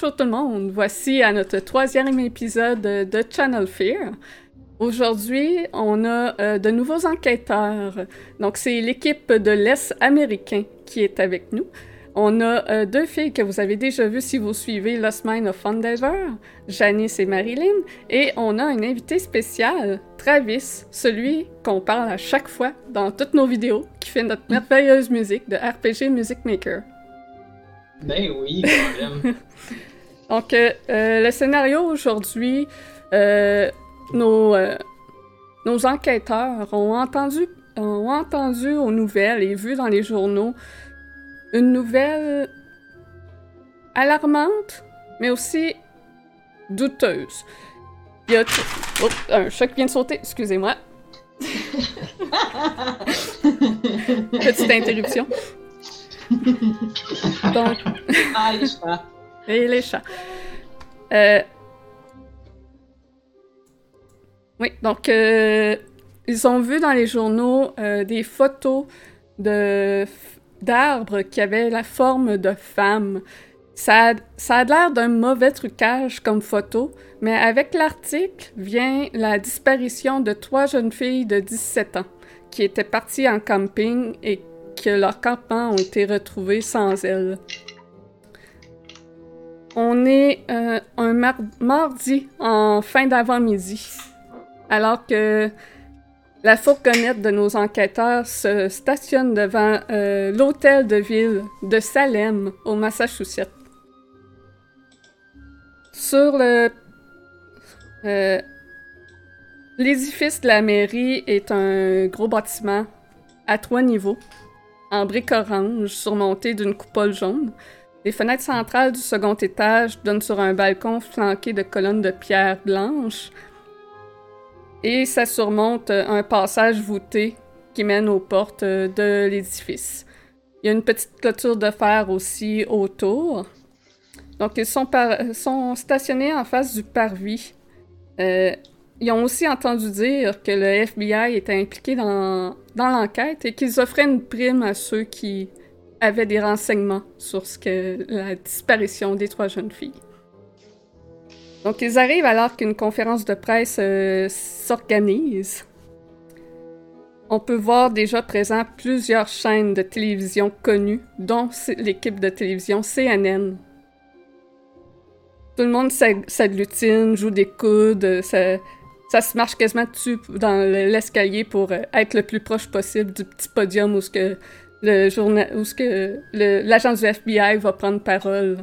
Bonjour tout le monde, voici à notre troisième épisode de Channel Fear. Aujourd'hui, on a euh, de nouveaux enquêteurs. Donc, c'est l'équipe de l'Est américain qui est avec nous. On a euh, deux filles que vous avez déjà vues si vous suivez Lost Mine of Endeavor, Janice et Marilyn. Et on a un invité spécial, Travis, celui qu'on parle à chaque fois dans toutes nos vidéos, qui fait notre merveilleuse musique de RPG Music Maker. Ben oui, quand même. Donc, euh, euh, le scénario aujourd'hui, euh, nos, euh, nos enquêteurs ont entendu, ont entendu aux nouvelles et vu dans les journaux une nouvelle alarmante, mais aussi douteuse. Il y a... Oh, un choc vient de sauter, excusez-moi. Petite interruption. Donc. Et les chats. Euh, Oui, donc euh, ils ont vu dans les journaux euh, des photos de d'arbres qui avaient la forme de femmes. Ça a, ça a l'air d'un mauvais trucage comme photo, mais avec l'article vient la disparition de trois jeunes filles de 17 ans qui étaient parties en camping et que leurs campements ont été retrouvés sans elles. On est euh, un mar- mardi en fin d'avant-midi, alors que la fourgonnette de nos enquêteurs se stationne devant euh, l'hôtel de ville de Salem, au Massachusetts. Sur le... euh, L'édifice de la mairie est un gros bâtiment à trois niveaux, en briques orange, surmonté d'une coupole jaune. Les fenêtres centrales du second étage donnent sur un balcon flanqué de colonnes de pierre blanche. Et ça surmonte euh, un passage voûté qui mène aux portes euh, de l'édifice. Il y a une petite clôture de fer aussi autour. Donc, ils sont, stationnés en face du parvis. Euh, ils ont aussi entendu dire que le FBI était impliqué dans l'enquête et qu'ils offraient une prime à ceux qui avaient des renseignements sur ce que la disparition des trois jeunes filles. Donc, ils arrivent alors qu'une conférence de presse euh, s'organise. On peut voir déjà présent plusieurs chaînes de télévision connues, dont l'équipe de télévision CNN. Tout le monde s'ag- s'agglutine, joue des coudes, euh, ça, se marche quasiment dessus dans le- l'escalier pour euh, être le plus proche possible du petit podium où ce que le journal, où ce que l'agent du FBI va prendre parole.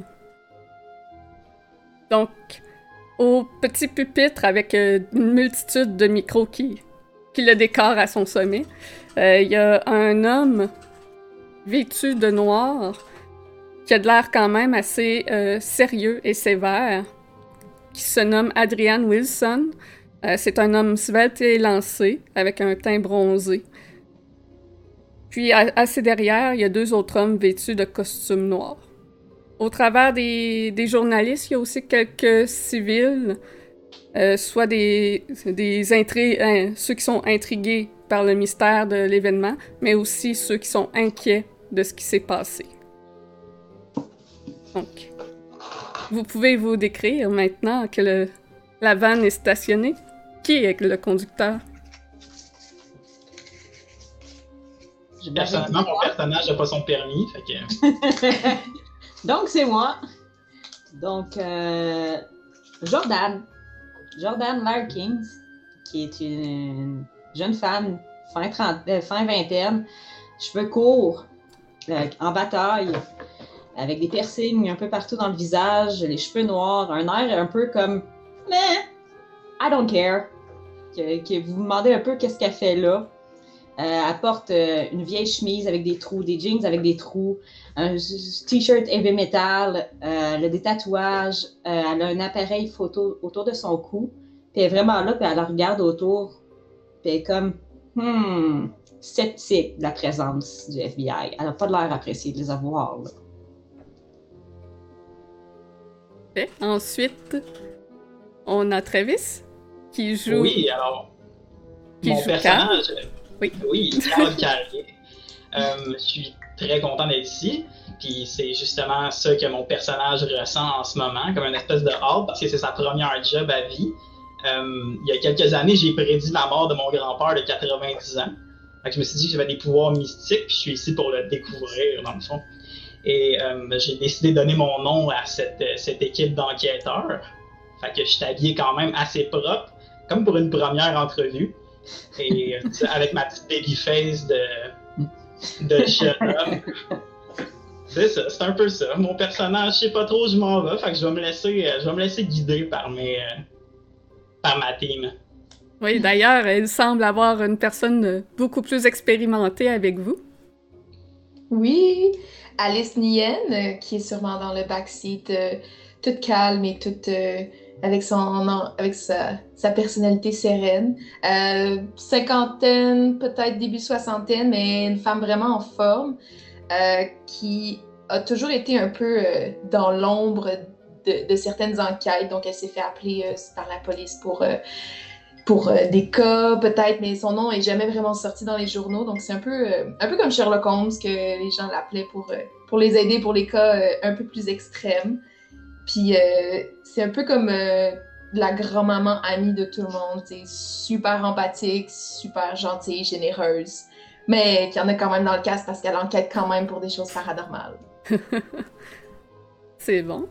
Donc, au petit pupitre avec euh, une multitude de micros qui, qui le décorent à son sommet, euh, il y a un homme vêtu de noir qui a de l'air quand même assez euh, sérieux et sévère, qui se nomme Adrian Wilson. C'est un homme svelte et lancé, avec un teint bronzé. Puis, assez derrière, il y a deux autres hommes vêtus de costumes noirs. Au travers des, journalistes, il y a aussi quelques civils, euh, soit des, des hein, ceux qui sont intrigués par le mystère de l'événement, mais aussi ceux qui sont inquiets de ce qui s'est passé. Donc, vous pouvez vous décrire maintenant que la vanne est stationnée. Qui est le conducteur? Personnellement, mon personnage n'a pas son permis, fait que... Donc, c'est moi. Donc, euh, Jordan. Jordan Larkins, qui est une jeune femme, fin, trente- euh, fin vingtaine, cheveux courts, euh, en bataille, avec des piercings un peu partout dans le visage, les cheveux noirs, un air un peu comme « Mais, I don't care », que, que vous vous demandez un peu qu'est-ce qu'elle fait là. Euh, elle porte euh, une vieille chemise avec des trous, des jeans avec des trous, un t-shirt heavy metal, euh, elle a des tatouages, euh, elle a un appareil photo autour de son cou, puis elle est vraiment là, puis elle regarde autour, puis elle est comme hmm, sceptique de la présence du FBI. Elle n'a pas de l'air appréciée de les avoir. Là. Ensuite, on a Travis, qui joue... Oui, alors, Qui mon joue personnage... Oui. Oui, Carl Carrier. Euh, je suis très content d'être ici. puis c'est justement ça que mon personnage ressent en ce moment, comme une espèce de hâte, parce que c'est sa première job à vie. Euh, il y a quelques années, j'ai prédit la mort de mon grand-père de 90 ans. Fait que je me suis dit que j'avais des pouvoirs mystiques, puis je suis ici pour le découvrir, dans le fond. Et euh, j'ai décidé de donner mon nom à cette, cette équipe d'enquêteurs. Fait que je suis habillé quand même assez propre, comme pour une première entrevue. Et euh, avec ma petite baby face de, de jeune. C'est ça, c'est un peu ça. Mon personnage, je sais pas trop où je m'en vais, fait que je vais me laisser, je vais me laisser guider par mes, par ma team. Oui, d'ailleurs, il semble avoir une personne beaucoup plus expérimentée avec vous. Oui, Alice Nien, qui est sûrement dans le backseat, euh, toute calme et toute euh, avec son avec sa, personnalité sereine. Euh, cinquantaine, peut-être début soixantaine, mais une femme vraiment en forme, qui a toujours été un peu dans l'ombre de, certaines enquêtes. Donc, elle s'est fait appeler par la police pour pour euh, des cas peut-être, mais son nom est jamais vraiment sorti dans les journaux. Donc c'est un peu, euh, un peu comme Sherlock Holmes que les gens l'appelaient pour, euh, pour les aider pour les cas un peu plus extrêmes. Puis c'est un peu comme la grand-maman amie de tout le monde. C'est super empathique, super gentille, généreuse. Mais qu'il y en a quand même dans le cas parce qu'elle enquête quand même pour des choses paranormales. c'est bon.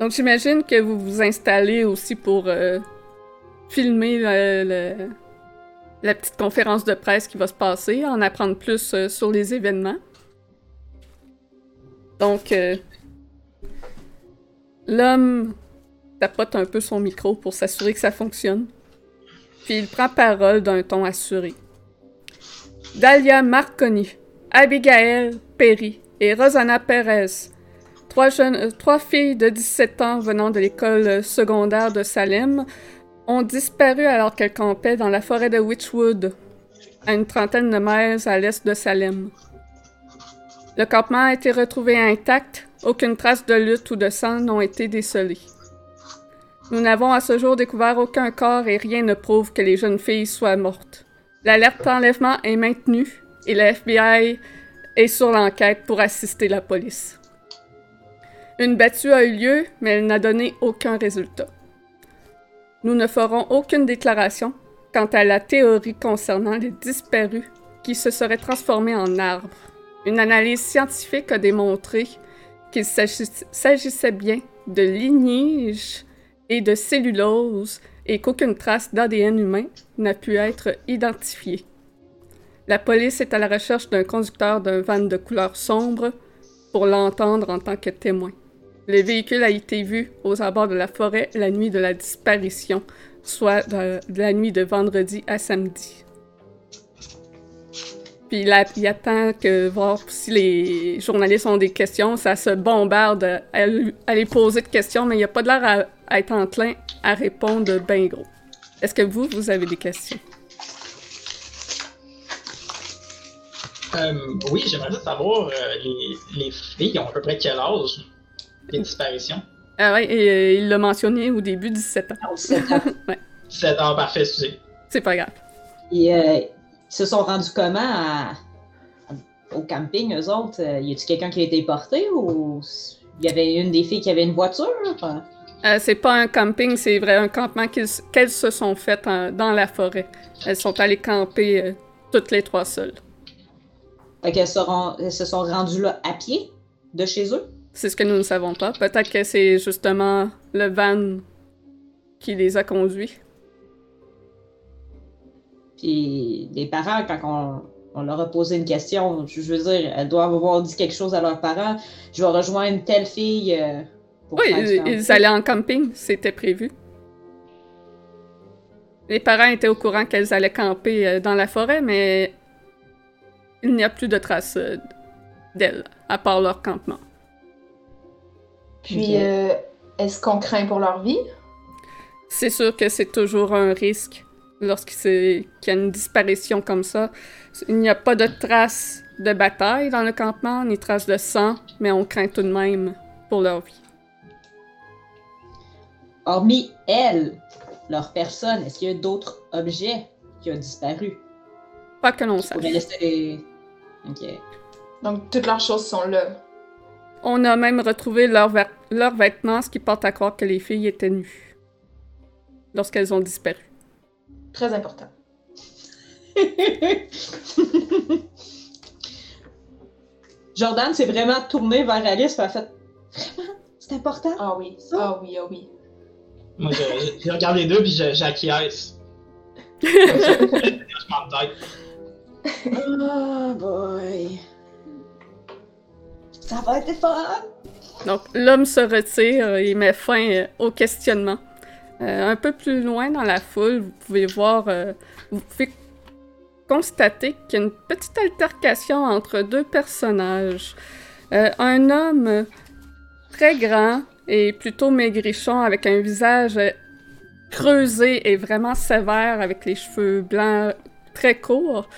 Donc j'imagine que vous vous installez aussi pour filmer la petite conférence de presse qui va se passer, en apprendre plus euh, sur les événements. Donc, euh, l'homme tapote un peu son micro pour s'assurer que ça fonctionne. Puis il prend parole d'un ton assuré. Dalia Marconi, Abigail Perry et Rosanna Perez, trois, jeunes, euh, trois filles de 17 ans venant de l'école secondaire de Salem, ont disparu alors qu'elles campaient dans la forêt de Witchwood, à une trentaine de miles à l'est de Salem. Le campement a été retrouvé intact, aucune trace de lutte ou de sang n'ont été décelées. Nous n'avons à ce jour découvert aucun corps et rien ne prouve que les jeunes filles soient mortes. L'alerte d'enlèvement est maintenue et le FBI est sur l'enquête pour assister la police. Une battue a eu lieu, mais elle n'a donné aucun résultat. Nous ne ferons aucune déclaration quant à la théorie concernant les disparus qui se seraient transformés en arbres. Une analyse scientifique a démontré qu'il s'agissait bien de lignage et de cellulose et qu'aucune trace d'ADN humain n'a pu être identifiée. La police est à la recherche d'un conducteur d'un van de couleur sombre pour l'entendre en tant que témoin. Le véhicule a été vu aux abords de la forêt la nuit de la disparition, soit de, la nuit de vendredi à samedi. Puis là, il attend que voir si les journalistes ont des questions. Ça se bombarde à, les poser de questions, mais il n'y a pas de l'air à, être enclin à répondre bien gros. Est-ce que vous, vous avez des questions? Euh, oui, j'aimerais savoir, euh, les, les filles ont à peu près quel âge? les disparitions? Ah ouais, et euh, il l'a mentionné au début, 17 ans. Ah, 17 ans. ouais. 17 ans, parfait, excusez. C'est pas grave. Et euh, ils se sont rendus comment au camping, eux autres? Euh, y a-tu quelqu'un qui a été porté ou il y avait une des filles qui avait une voiture? c'est pas un camping, c'est vrai un campement qu'elles se sont faites dans la forêt. Elles sont allées camper toutes les trois seules. Fait qu'elles se sont rendues là à pied de chez eux? C'est ce que nous ne savons pas. Peut-être que c'est justement le van qui les a conduits. Puis les parents, quand on, leur a posé une question, je veux dire, elles doivent avoir dit quelque chose à leurs parents. Je vais rejoindre telle fille. Euh, oui, ils, allaient en camping, c'était prévu. Les parents étaient au courant qu'elles allaient camper euh, dans la forêt, mais il n'y a plus de traces euh, d'elles, à part leur campement. Puis, euh, est-ce qu'on craint pour leur vie? C'est sûr que c'est toujours un risque lorsqu'il y a une disparition comme ça. Il n'y a pas de traces de bataille dans le campement, ni traces de sang, mais on craint tout de même pour leur vie. Hormis elles, leur personne, est-ce qu'il y a d'autres objets qui ont disparu? Pas que l'on sache. Ok. Donc, toutes leurs choses sont là. On a même retrouvé leurs ver- leurs vêtements, ce qui porte à croire que les filles étaient nues lorsqu'elles ont disparu. Très important. Jordan s'est vraiment tourné vers Alice et a fait Vraiment? C'est important? Ah oui, ah oui, ah oui. Moi, je, regarde les deux puis j'acquiesce. Ça, je m'en tête. Oh boy. Ça va être fun! Donc, l'homme se retire et met fin euh, au questionnement. Euh, un peu plus loin dans la foule, vous pouvez voir, euh, vous pouvez constater qu'il y a une petite altercation entre deux personnages. Euh, un homme très grand et plutôt maigrichon avec un visage creusé et vraiment sévère avec les cheveux blancs très courts,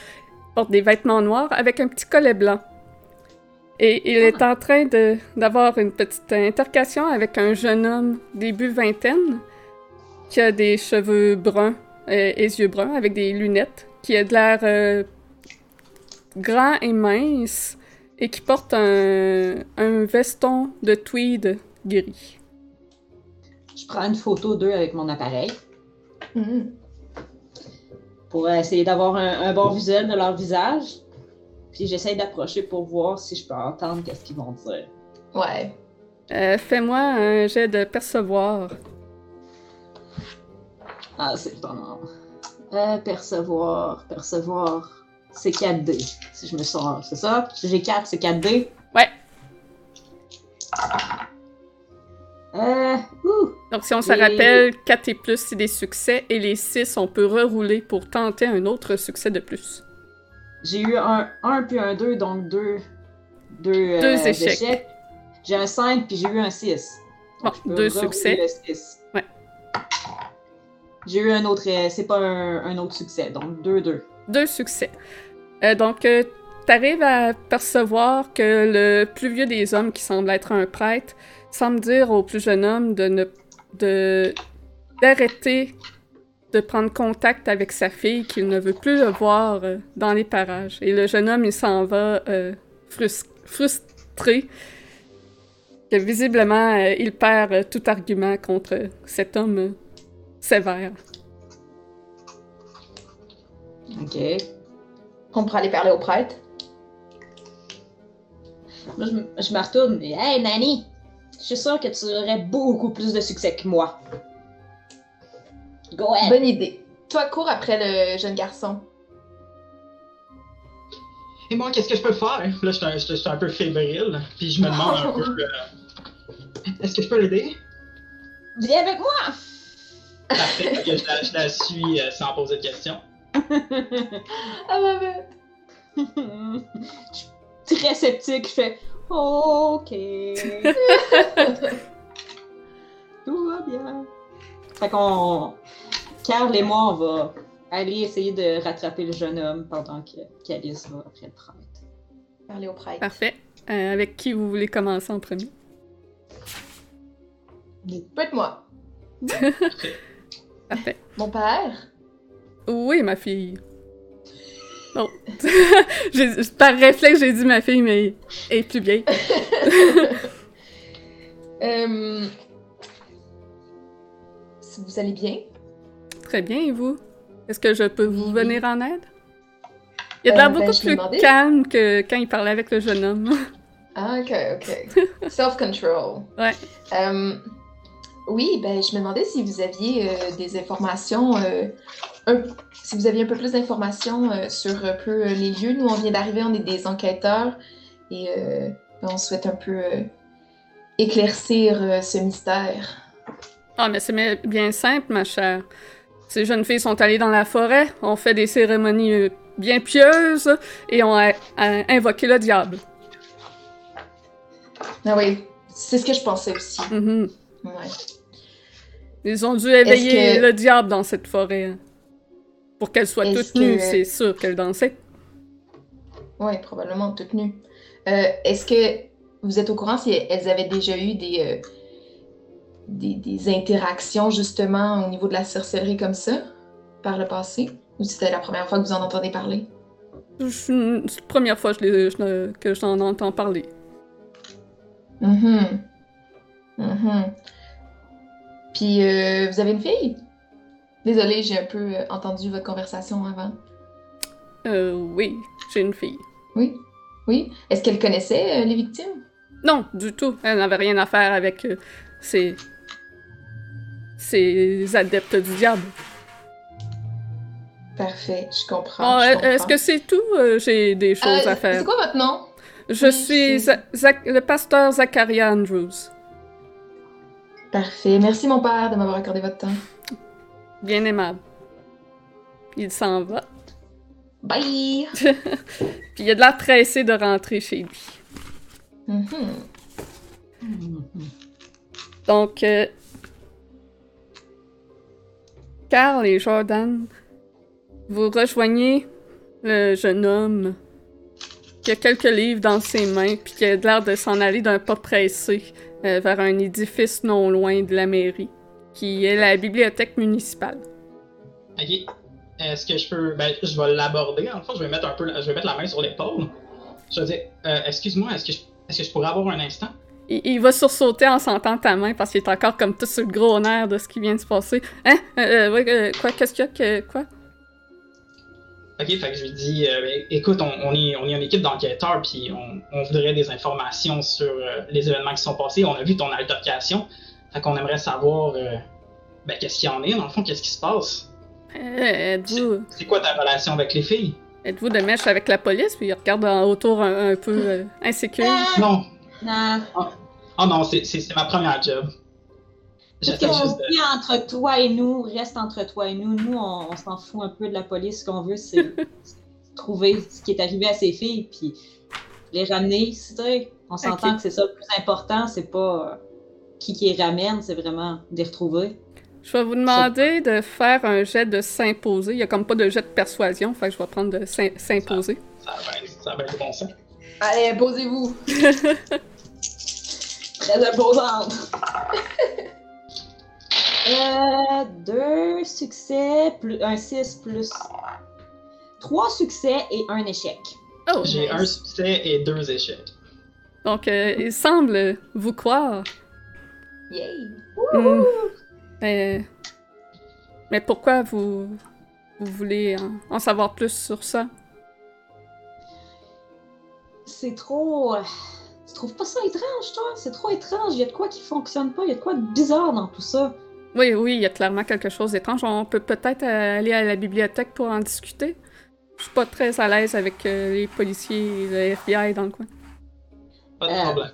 porte des vêtements noirs avec un petit collet blanc. Et il est en train d'avoir une petite intercation avec un jeune homme début vingtaine qui a des cheveux bruns euh, et yeux bruns avec des lunettes, qui a de l'air euh, grand et mince et qui porte un, un veston de tweed gris. Je prends une photo d'eux avec mon appareil Mhm. pour essayer d'avoir un, un bon visuel de leur visage. Puis j'essaye d'approcher pour voir si je peux entendre qu'est-ce qu'ils vont dire. Ouais. Euh, Fais-moi un jet de percevoir. Ah, c'est bon. Euh, percevoir, percevoir. C'est 4D, si je me sens. C'est ça? J'ai 4, c'est 4D? Ouais. Euh, ouh! Donc, si on se Et- rappelle, 4 et plus, c'est des succès, et les 6, on peut rerouler pour tenter un autre succès de plus. J'ai eu un 1 puis un 2, donc 2. Deux, euh, Deux échecs. J'ai un 5 puis j'ai eu un 6. Bon, deux succès. Ouais. J'ai eu un autre. euh, C'est pas un, autre succès, donc 2-2. Deux succès. Euh, donc, euh, t'arrives à percevoir que le plus vieux des hommes, qui semble être un prêtre, semble dire au plus jeune homme de ne de d'arrêter de prendre contact avec sa fille, qu'il ne veut plus le voir euh, dans les parages. Et le jeune homme, il s'en va frus- frustré, que visiblement, il perd tout argument contre cet homme sévère. Ok. On pourrait aller parler au prêtre. Moi, je, me retourne, mais hey, Nanny! Je suis sûre que tu aurais beaucoup plus de succès que moi. Go ahead! Bonne idée. Toi, cours après le jeune garçon. Et moi, qu'est-ce que je peux faire? Là, je suis un, je suis un peu fébrile, puis je me demande un peu. euh, Est-ce que je peux l'aider? Viens avec moi! Parfait, fait que je, la, je la suis euh, sans poser de questions. I love it. je suis très sceptique, je fais OK. Tout va bien. Fait qu'on. Carl et moi, on va aller essayer de rattraper le jeune homme pendant que qu'Alice va après le prêtre. Parler au prêtre. Parfait. Euh, avec qui vous voulez commencer en premier? Peut être moi. Parfait. Mon père? Oui, ma fille. J'ai- Par réflexe, j'ai dit ma fille, mais elle est plus vieille. Euh... Si vous allez bien? Très bien, et vous? Est-ce que je peux vous Oui. venir en aide? Il a Euh, l'air ben, beaucoup plus calme que quand il parlait avec le jeune homme. Ah, ok, ok. Self-control. Ouais. Euh, oui, ben, je me demandais si vous aviez euh, des informations, euh, un- si vous aviez un peu plus d'informations euh, sur un peu les lieux. Nous, on vient d'arriver, on est des enquêteurs et on souhaite un peu éclaircir ce mystère. Ah, mais c'est bien simple, ma chère. Ces jeunes filles sont allées dans la forêt, ont fait des cérémonies bien pieuses et ont a- a- invoqué le diable. Ah oui, c'est ce que je pensais aussi. Ouais. Ils ont dû éveiller que- le diable dans cette forêt. hein. Pour qu'elle soit toute nue, que- c'est sûr qu'elle dansait. Oui, probablement toute nue. Euh, Est-ce que vous êtes au courant si elles avaient déjà eu des, euh, des, des interactions justement au niveau de la sorcellerie comme ça par le passé? Ou c'était la première fois que vous en entendez parler? C'est la première fois que j'en entends parler. Mhm. Mhm. Puis, euh, vous avez une fille? Désolée, j'ai un peu euh, entendu votre conversation avant. Euh, oui, j'ai une fille. Oui? Oui? Est-ce qu'elle connaissait euh, les victimes? Non, du tout. Elle n'avait rien à faire avec euh, ces... ces adeptes du diable. Parfait, je comprends. Comprends. est-ce que c'est tout? J'ai des choses à faire? C'est quoi votre nom? Je Oui, suis le pasteur Zacharia Andrews. Parfait. Merci, mon père, de m'avoir accordé votre temps. Bien aimable. Il s'en va. Bye! Puis il a de l'air pressé de rentrer chez lui. Mhm. Mhm. Donc, euh, Carl et Jordan, vous rejoignez le jeune homme qui a quelques livres dans ses mains, puis qui a l'air de s'en aller d'un pas pressé euh, vers un édifice non loin de la mairie, qui est la bibliothèque municipale. Ok. Est-ce que je peux. Ben, je vais l'aborder. En fait, je vais mettre un peu. Je vais mettre la main sur l'épaule. Je vais dire, euh, excuse-moi, est-ce que, je... est-ce que je pourrais avoir un instant? Il, il va sursauter en sentant ta main parce qu'il est encore comme tout sur le gros nerf de ce qui vient de se passer. Hein? Ouais, euh, quoi? Qu'est-ce qu'il y a? Que, quoi? Ok, fait que je lui dis, euh, ben, écoute, on, on est, on est une équipe d'enquêteurs, puis on, on voudrait des informations sur euh, les événements qui sont passés. On a vu ton altercation. Fait qu'on aimerait savoir, euh, ben, qu'est-ce qu'il y en est, dans le fond, qu'est-ce qui se passe? Euh, êtes-vous... C'est quoi ta relation avec les filles? Êtes-vous de mèche avec la police? Puis il regarde en- autour un, un peu euh, insécure? Non. Non. Oh non, c'est, c'est, c'est ma première job. Tout ce dit entre toi et nous reste entre toi et nous. Nous, on, on s'en fout un peu de la police. Ce qu'on veut, c'est trouver ce qui est arrivé à ces filles, puis les ramener ici. tu sais. On s'entend que c'est ça le plus important. C'est pas euh, qui qui les ramène, c'est vraiment de les retrouver. Je vais vous demander de faire un jet de s'imposer. Il y a comme pas de jet de persuasion, fait que je vais prendre de s'im- s'imposer. Ça va être, ça va être bon sens. Allez, posez-vous! Très imposante. euh, deux succès, plus un 6 plus. Trois succès et un échec. Oh! J'ai un succès et deux échecs. Donc, euh, il semble vous croire. Yay! Hmm. Mais... Mais pourquoi vous... Vous voulez en, en savoir plus sur ça? C'est trop. Tu trouves pas ça étrange, toi? C'est trop étrange. Il y a de quoi qui fonctionne pas. Il y a de quoi de bizarre dans tout ça. Oui, oui, il y a clairement quelque chose d'étrange. On peut peut-être euh, aller à la bibliothèque pour en discuter. Je suis pas très à l'aise avec euh, les policiers et le FBI dans le coin. Pas de Euh, problème.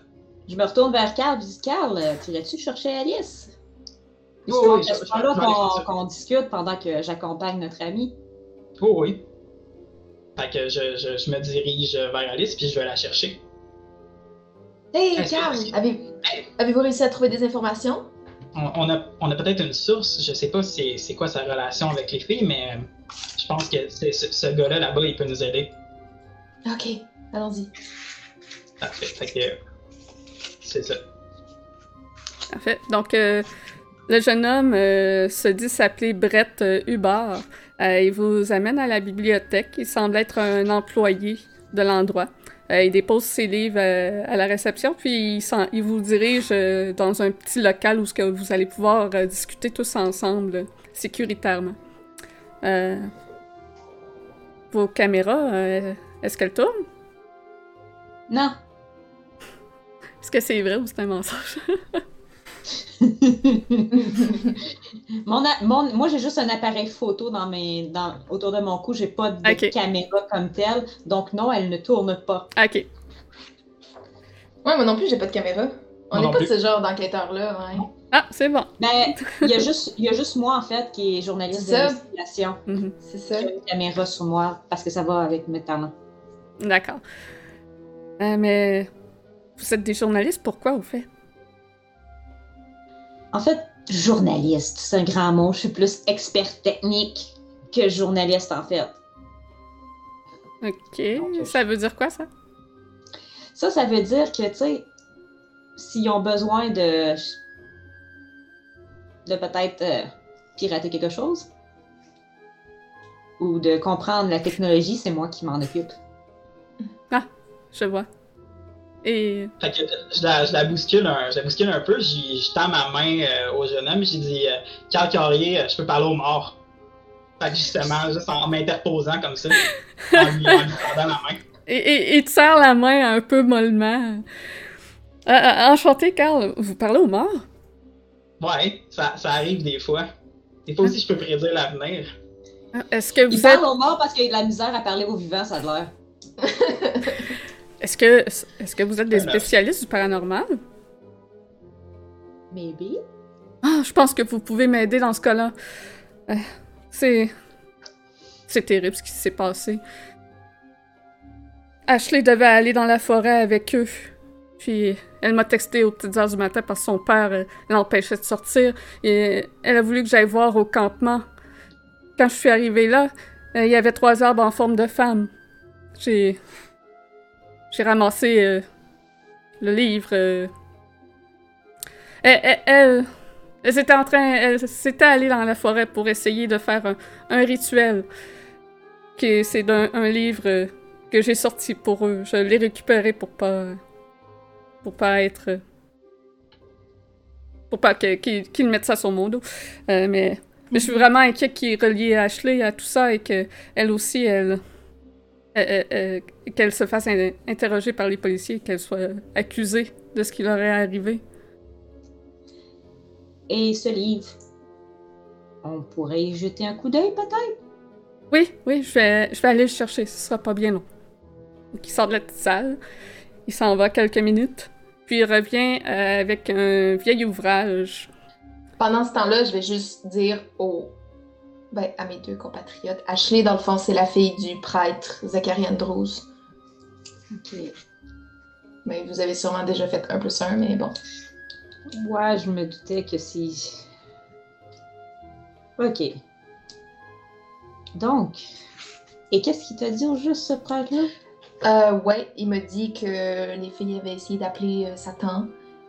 Je me retourne vers Carl. Je dis Carl, euh, tu irais-tu chercher Alice? Oui, oui, que je- là qu'on discute pendant que j'accompagne notre ami. Oh oui. Fait que je, je, je me dirige vers Alice puis je vais la chercher. Hey, Est-ce que- Carl! Avez... Avez-vous réussi à trouver des informations? On, a, on a peut-être une source, je sais pas c'est, c'est quoi sa relation avec les filles, mais euh, je pense que c'est, ce, ce gars-là là-bas, il peut nous aider. Ok, allons-y. Parfait. Fait que c'est ça. Parfait. Donc, euh, le jeune homme euh, se dit s'appeler Brett euh, Hubbard. Euh, il vous amène à la bibliothèque. Il semble être un employé de l'endroit. Euh, il dépose ses livres euh, à la réception, puis il, vous dirige euh, dans un petit local où ce que vous allez pouvoir discuter tous ensemble, sécuritairement. Vos caméras, est-ce qu'elles tournent? Non. Est-ce que c'est vrai ou c'est un mensonge? mon, a- mon- moi, j'ai juste un appareil photo dans mes, dans, autour de mon cou. J'ai pas de caméra comme telle. Donc, non, elle ne tourne pas. ok. Ouais, moi non plus, j'ai pas de caméra. On n'est pas de ce genre d'enquêteur-là, ouais. Ah, c'est bon. Ben, il y, a juste- il y a juste moi, en fait, qui est journaliste C'est ça. d'investigation. Mhm. C'est ça. J'ai une caméra sur moi parce que ça va avec mes talents. D'accord. Euh, mais vous êtes des journalistes, pourquoi vous faites? En fait, journaliste, c'est un grand mot. Je suis plus expert technique que journaliste, en fait. Ok. Ça veut dire quoi, ça? Ça, ça veut dire que, tu sais, s'ils ont besoin de. de peut-être euh, pirater quelque chose, ou de comprendre la technologie, c'est moi qui m'en occupe. Je vois. Et Fait que je la, je la bouscule un, je la bouscule un peu, je tends ma main euh, au jeune homme, j'ai dit euh, Carl Carrier, euh, je peux parler au mort. Fait que justement, juste en m'interposant comme ça, en lui, en lui tendant la main. Et, et, il te serre la main un peu mollement. Euh, euh, enchanté, Carl. Vous parlez au mort? Ouais, ça, ça arrive des fois. Des fois aussi, je peux prédire l'avenir. Est-ce que Il vous êtes... parle aux morts parce qu'il y a de la misère à parler aux vivants, ça a l'air. Est-ce que... Est-ce que vous êtes des spécialistes du paranormal? Maybe. Ah, je pense que vous pouvez m'aider dans ce cas-là. Euh, c'est... C'est terrible ce qui s'est passé. Ashley devait aller dans la forêt avec eux. Puis elle m'a texté aux petites heures du matin parce que son père euh, l'empêchait de sortir. Et elle a voulu que j'aille voir au campement. Quand je suis arrivée là, euh, il y avait trois arbres en forme de femme. J'ai... J'ai ramassé euh, le livre. euh. Elle, elle, elle, elle était en train... Elle s'était allée dans la forêt pour essayer de faire un, un rituel. C'est un livre euh, que j'ai sorti pour eux. Je l'ai récupéré pour pas... Pour pas être... Pour pas qu'ils mettent ça sur mon dos. Euh, mais, mais je suis vraiment inquiète qu'il relie Ashley à tout ça et que elle aussi, elle- elle- qu'elle se fasse in- interroger par les policiers, qu'elle soit accusée de ce qui leur est arrivé. Et ce livre, on pourrait y jeter un coup d'œil peut-être? Oui, oui, je vais, je vais aller le chercher, ce sera pas bien long. Donc, il sort de la petite salle, il s'en va quelques minutes, puis il revient euh, avec un vieil ouvrage. Pendant ce temps-là, je vais juste dire au... ben, à mes deux compatriotes. Ashley, dans le fond, c'est la fille du prêtre Zachary Andrews. Ok. Mais vous avez sûrement déjà fait un plus un, mais bon. Ouais, je me doutais que si. Ok. Donc. Et qu'est-ce qu'il t'a dit au juste, ce prêtre-là? Euh, ouais, il m'a dit que les filles avaient essayé d'appeler euh, Satan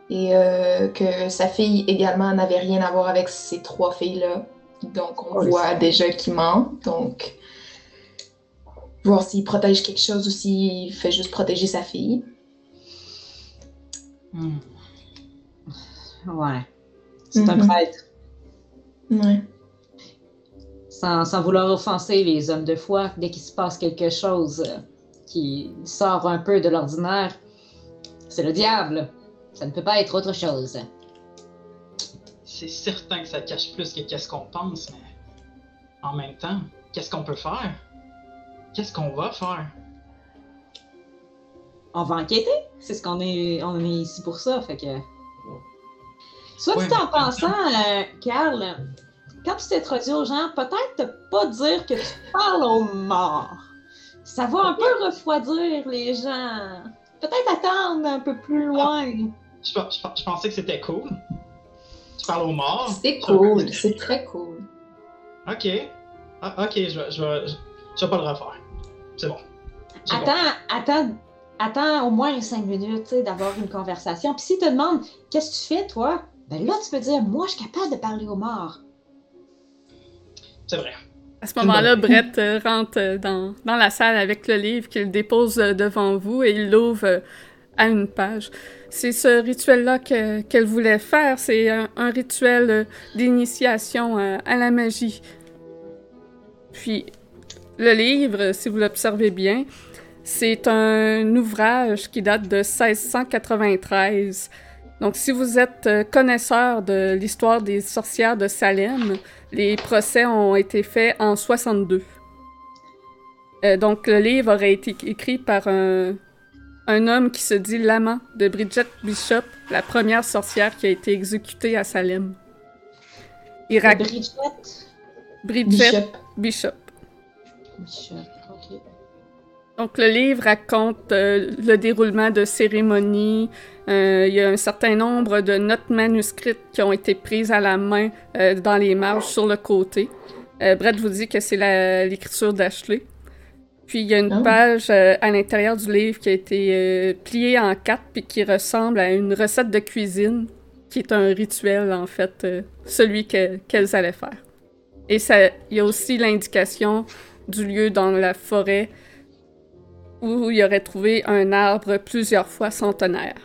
et euh, que sa fille également n'avait rien à voir avec ces trois filles-là. Donc on Oh, voit déjà qu'il ment. Donc voir s'il protège quelque chose ou s'il fait juste protéger sa fille. Hmm. Ouais. C'est un Mhm. prêtre. Ouais. Sans, sans vouloir offenser les hommes de foi, dès qu'il se passe quelque chose euh, qui sort un peu de l'ordinaire, c'est le diable. Ça ne peut pas être autre chose. C'est certain que ça cache plus que qu'est-ce qu'on pense, mais en même temps, qu'est-ce qu'on peut faire? Qu'est-ce qu'on va faire? On va enquêter. C'est ce qu'on est, on est ici pour ça, fait que. Soit Ouais, dit en mais- pensant, euh, Carl, quand tu t'introduis aux gens, peut-être pas dire que tu parles aux morts. Ça va un peu refroidir les gens. Peut-être attendre un peu plus loin. Je, pe- je pe- je pensais que c'était cool. Tu parles aux morts? C'est cool, c'est très cool. Ok. Ah, ok, je vais, je, vais, je, je vais pas le refaire. C'est bon. Attends, attends, attends au moins cinq minutes, tu sais, d'avoir une conversation. Puis si te demande qu'est-ce que tu fais, toi, ben là, tu peux dire, moi, je suis capable de parler aux morts. C'est vrai. À ce moment-là, Brett euh, rentre euh, dans, dans la salle avec le livre qu'il dépose euh, devant vous et il l'ouvre à une page. C'est ce rituel-là que- qu'elle voulait faire. C'est un, un rituel d'initiation euh, à la magie. Puis, le livre, si vous l'observez bien, c'est un ouvrage qui date de 1693. Donc, si vous êtes euh, connaisseur de l'histoire des sorcières de Salem, les procès ont été faits en 62. Euh, donc, le livre aurait été écrit par un, un homme qui se dit l'amant de Bridget Bishop, la première sorcière qui a été exécutée à Salem. Il rac- Bridget. Bridget Bishop. Bishop. Ok. Donc, le livre raconte euh, le déroulement de cérémonies. Euh, il y a un certain nombre de notes manuscrites qui ont été prises à la main euh, dans les marges sur le côté. Brett vous dit que c'est l'écriture d'Ashley. Puis il y a une Ah. page à l'intérieur du livre qui a été pliée en quatre puis qui ressemble à une recette de cuisine, qui est un rituel en fait, celui que- qu'elles allaient faire. Et ça, il y a aussi l'indication du lieu dans la forêt où il aurait trouvé un arbre plusieurs fois centenaire.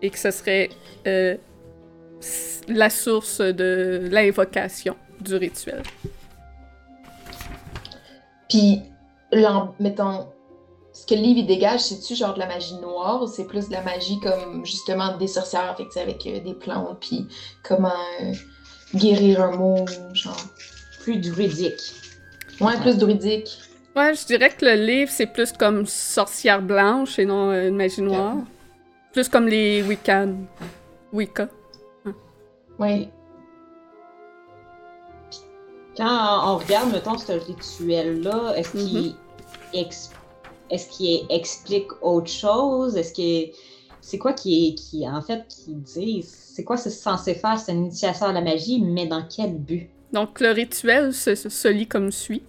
Et que ce serait euh, la source de l'invocation du rituel. Puis, mettons, ce que le livre dégage, c'est-tu genre de la magie noire ou c'est plus de la magie comme justement des sorcières, avec euh, des plantes, puis comment euh, guérir un mot, genre? Plus druidique. Ouais, plus druidique. Ouais, je dirais que le livre, c'est plus comme sorcière blanche et non euh, une magie noire. Plus comme les Wiccans. Wicca. Ouais. Quand on regarde, mettons, ce rituel-là, est-ce Mhm. qu'il qu'il explique autre chose? Est-ce que c'est quoi qui est qui en fait qui dit? C'est quoi c'est censé faire c'est une initiation à la magie mais dans quel but? Donc, le rituel se, lit comme suit.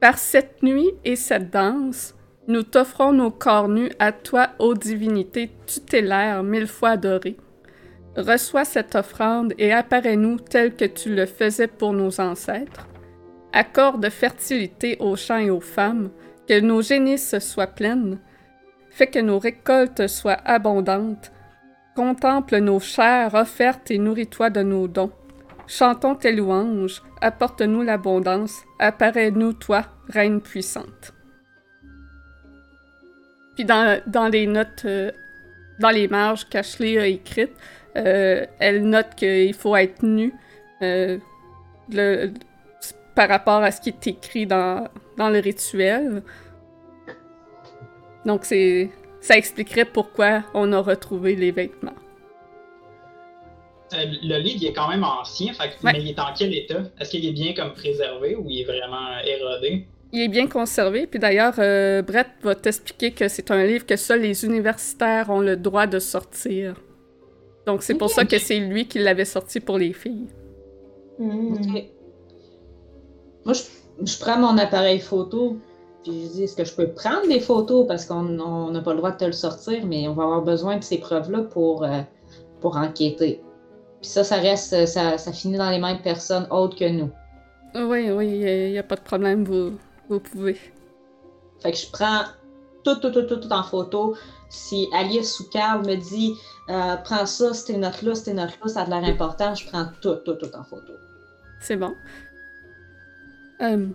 Par cette nuit et cette danse, nous t'offrons nos corps nus à toi, ô divinité tutélaire mille fois adorée. Reçois cette offrande et apparais-nous tel que tu le faisais pour nos ancêtres. Accorde fertilité aux champs et aux femmes, que nos génisses soient pleines. Fais que nos récoltes soient abondantes. Contemple nos chairs offertes et nourris-toi de nos dons. Chantons tes louanges, apporte-nous l'abondance, apparais-nous, toi, Reine puissante. Puis dans, dans les notes, euh, dans les marges qu'Ashley a écrites, euh, elle note qu'il faut être nu euh, par rapport à ce qui est écrit dans, dans le rituel. Donc c'est ça expliquerait pourquoi on a retrouvé les vêtements. Euh, le livre il est quand même ancien, fait que- Ouais. mais il est en quel état? Est-ce qu'il est bien comme préservé ou il est vraiment érodé? Il est bien conservé, puis d'ailleurs, euh, Brett va t'expliquer que c'est un livre que seuls les universitaires ont le droit de sortir. Donc c'est pour ça que c'est lui qui l'avait sorti pour les filles. Hmm. Ok. Moi je, je prends mon appareil photo puis je dis est-ce que je peux prendre des photos? Parce qu'on on n'a pas le droit de te le sortir mais on va avoir besoin de ces preuves-là pour, euh, pour enquêter. Puis ça, ça reste, ça, ça finit dans les mains de personnes autres que nous. Oui, oui, il n'y a, pas de problème, vous, vous pouvez. Fait que je prends tout, tout, tout, tout, tout en photo. Si Alice ou Carl me dit euh, prends ça, ces notes-là, ces notes-là, ça a de l'air important, je prends tout, tout, tout en photo. C'est bon. Euh,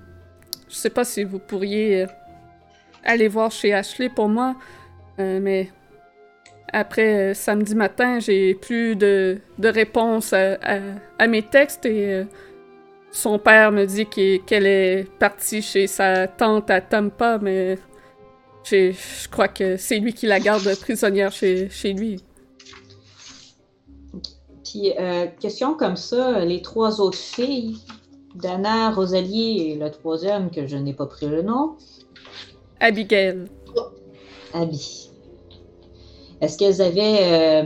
je sais pas si vous pourriez euh, aller voir chez Ashley pour moi, euh, mais après euh, samedi matin, j'ai plus de, de réponses à, à- à mes textes et euh, son père me dit qu'elle est partie chez sa tante à Tampa, mais je crois que c'est lui qui la garde prisonnière chez, chez lui. Puis, euh, question comme ça, les trois autres filles, Dana, Rosalie et la troisième, que je n'ai pas pris le nom, Abigail. Abby. Est-ce qu'elles avaient euh,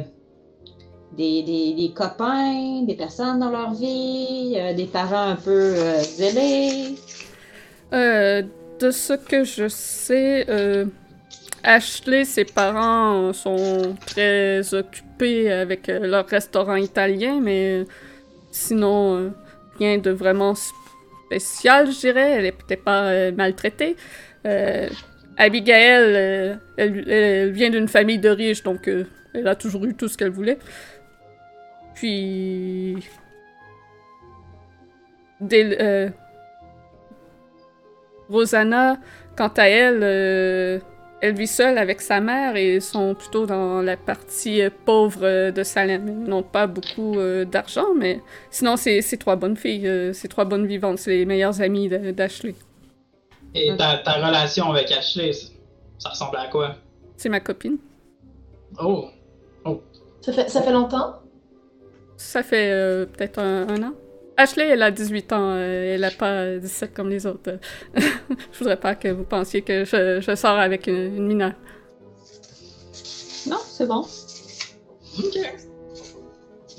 des, des- des copains, des personnes dans leur vie, euh, des parents un peu zélés? Euh, de ce que je sais, Ashley, ses parents sont très occupés avec leur restaurant italien, mais sinon, rien de vraiment spécial, je dirais. Elle est peut-être pas maltraitée. Abigail, euh, elle, vient d'une famille de riches, donc euh, elle a toujours eu tout ce qu'elle voulait. Puis... Euh, Rosanna, quant à elle, elle vit seule avec sa mère et sont plutôt dans la partie pauvre de Salem. Ils n'ont pas beaucoup d'argent, mais sinon, c'est trois bonnes filles, c'est trois bonnes vivantes, c'est les meilleures amies d'Ashley. Et ta, ta relation avec Ashley, ça, ressemble à quoi? C'est ma copine. Oh! Ça fait, ça fait longtemps? Ça fait euh, peut-être un, un an. Ashley, elle a 18 ans, euh, elle a pas 17 comme les autres. je voudrais pas que vous pensiez que je, je sors avec une, une mineure. Non, c'est bon. Ok.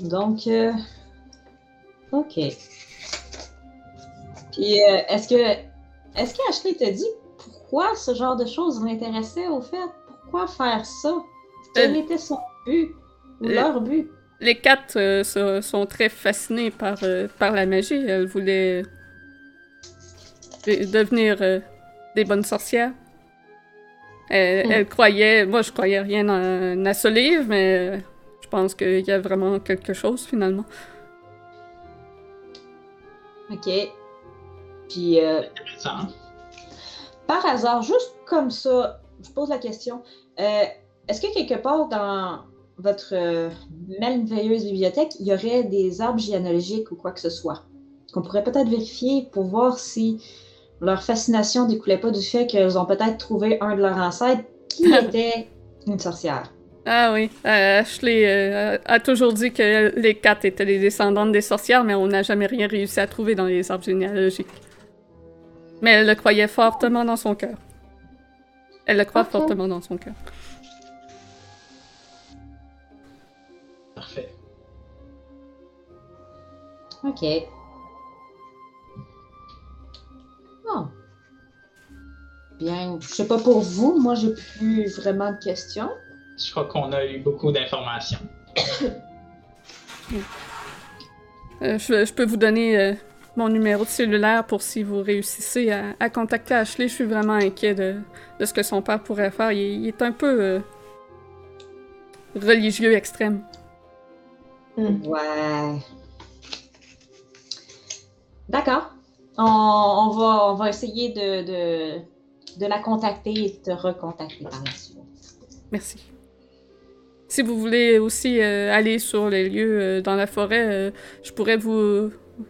Donc, euh, ok. Puis, euh, est-ce que, est-ce que Ashley t'a dit pourquoi ce genre de choses l'intéressait au fait? Pourquoi faire ça? Quel Euh, était son but? Ou euh, leur but? Les quatre euh, sont très fascinés par, euh, par la magie. Elles voulaient de- devenir des bonnes sorcières. Elle, Hmm. croyait, moi je croyais rien dans, dans ce livre, mais je pense qu'il y a vraiment quelque chose finalement. Ok. Puis, euh, par hasard, juste comme ça, je pose la question. euh, Est-ce que quelque part dans votre euh, merveilleuse bibliothèque, il y aurait des arbres généalogiques ou quoi que ce soit? Qu'on pourrait peut-être vérifier pour voir si leur fascination découlait pas du fait qu'elles ont peut-être trouvé un de leurs ancêtres qui était une sorcière. Ah oui, euh, Ashley euh, a toujours dit que les quatre étaient les descendantes des sorcières, mais on n'a jamais rien réussi à trouver dans les arbres généalogiques. Mais elle le croyait fortement dans son cœur. Elle le croit fortement dans son cœur. Parfait. Ok. Bon. Bien, je sais pas pour vous, moi j'ai plus vraiment de questions. Je crois qu'on a eu beaucoup d'informations. Euh, je, je peux vous donner euh, mon numéro de cellulaire pour si vous réussissez à, à contacter Ashley. Je suis vraiment inquiet de, de ce que son père pourrait faire. Il, est- il est un peu euh, religieux extrême. Ouais. D'accord. On, on va, on va essayer de, de, de la contacter et de te recontacter par la suite. Merci. Si vous voulez aussi euh, aller sur les lieux euh, dans la forêt, je pourrais vous,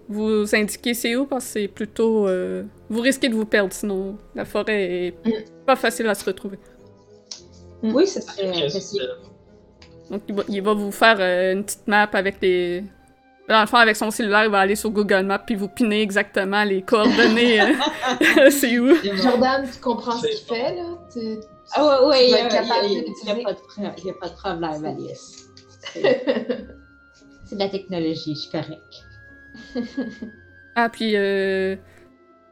vous indiquer c'est où? Parce que c'est plutôt. euh, vous risquez de vous perdre sinon. La forêt est pas facile à se retrouver. Oui, ce serait Très possible. utile. Donc il va, il va vous faire euh, une petite map avec les. Dans le fond, avec son cellulaire, il va aller sur Google Maps puis vous piner exactement les coordonnées. euh, c'est où? Jordan, tu comprends ce C'est qu'il fait, là? Tu- Ah ouais, ouais, il n'y a, pas de pro- y a pas de problème, Alice. C'est c'est de la technologie, je suis correct. Ah, puis, euh,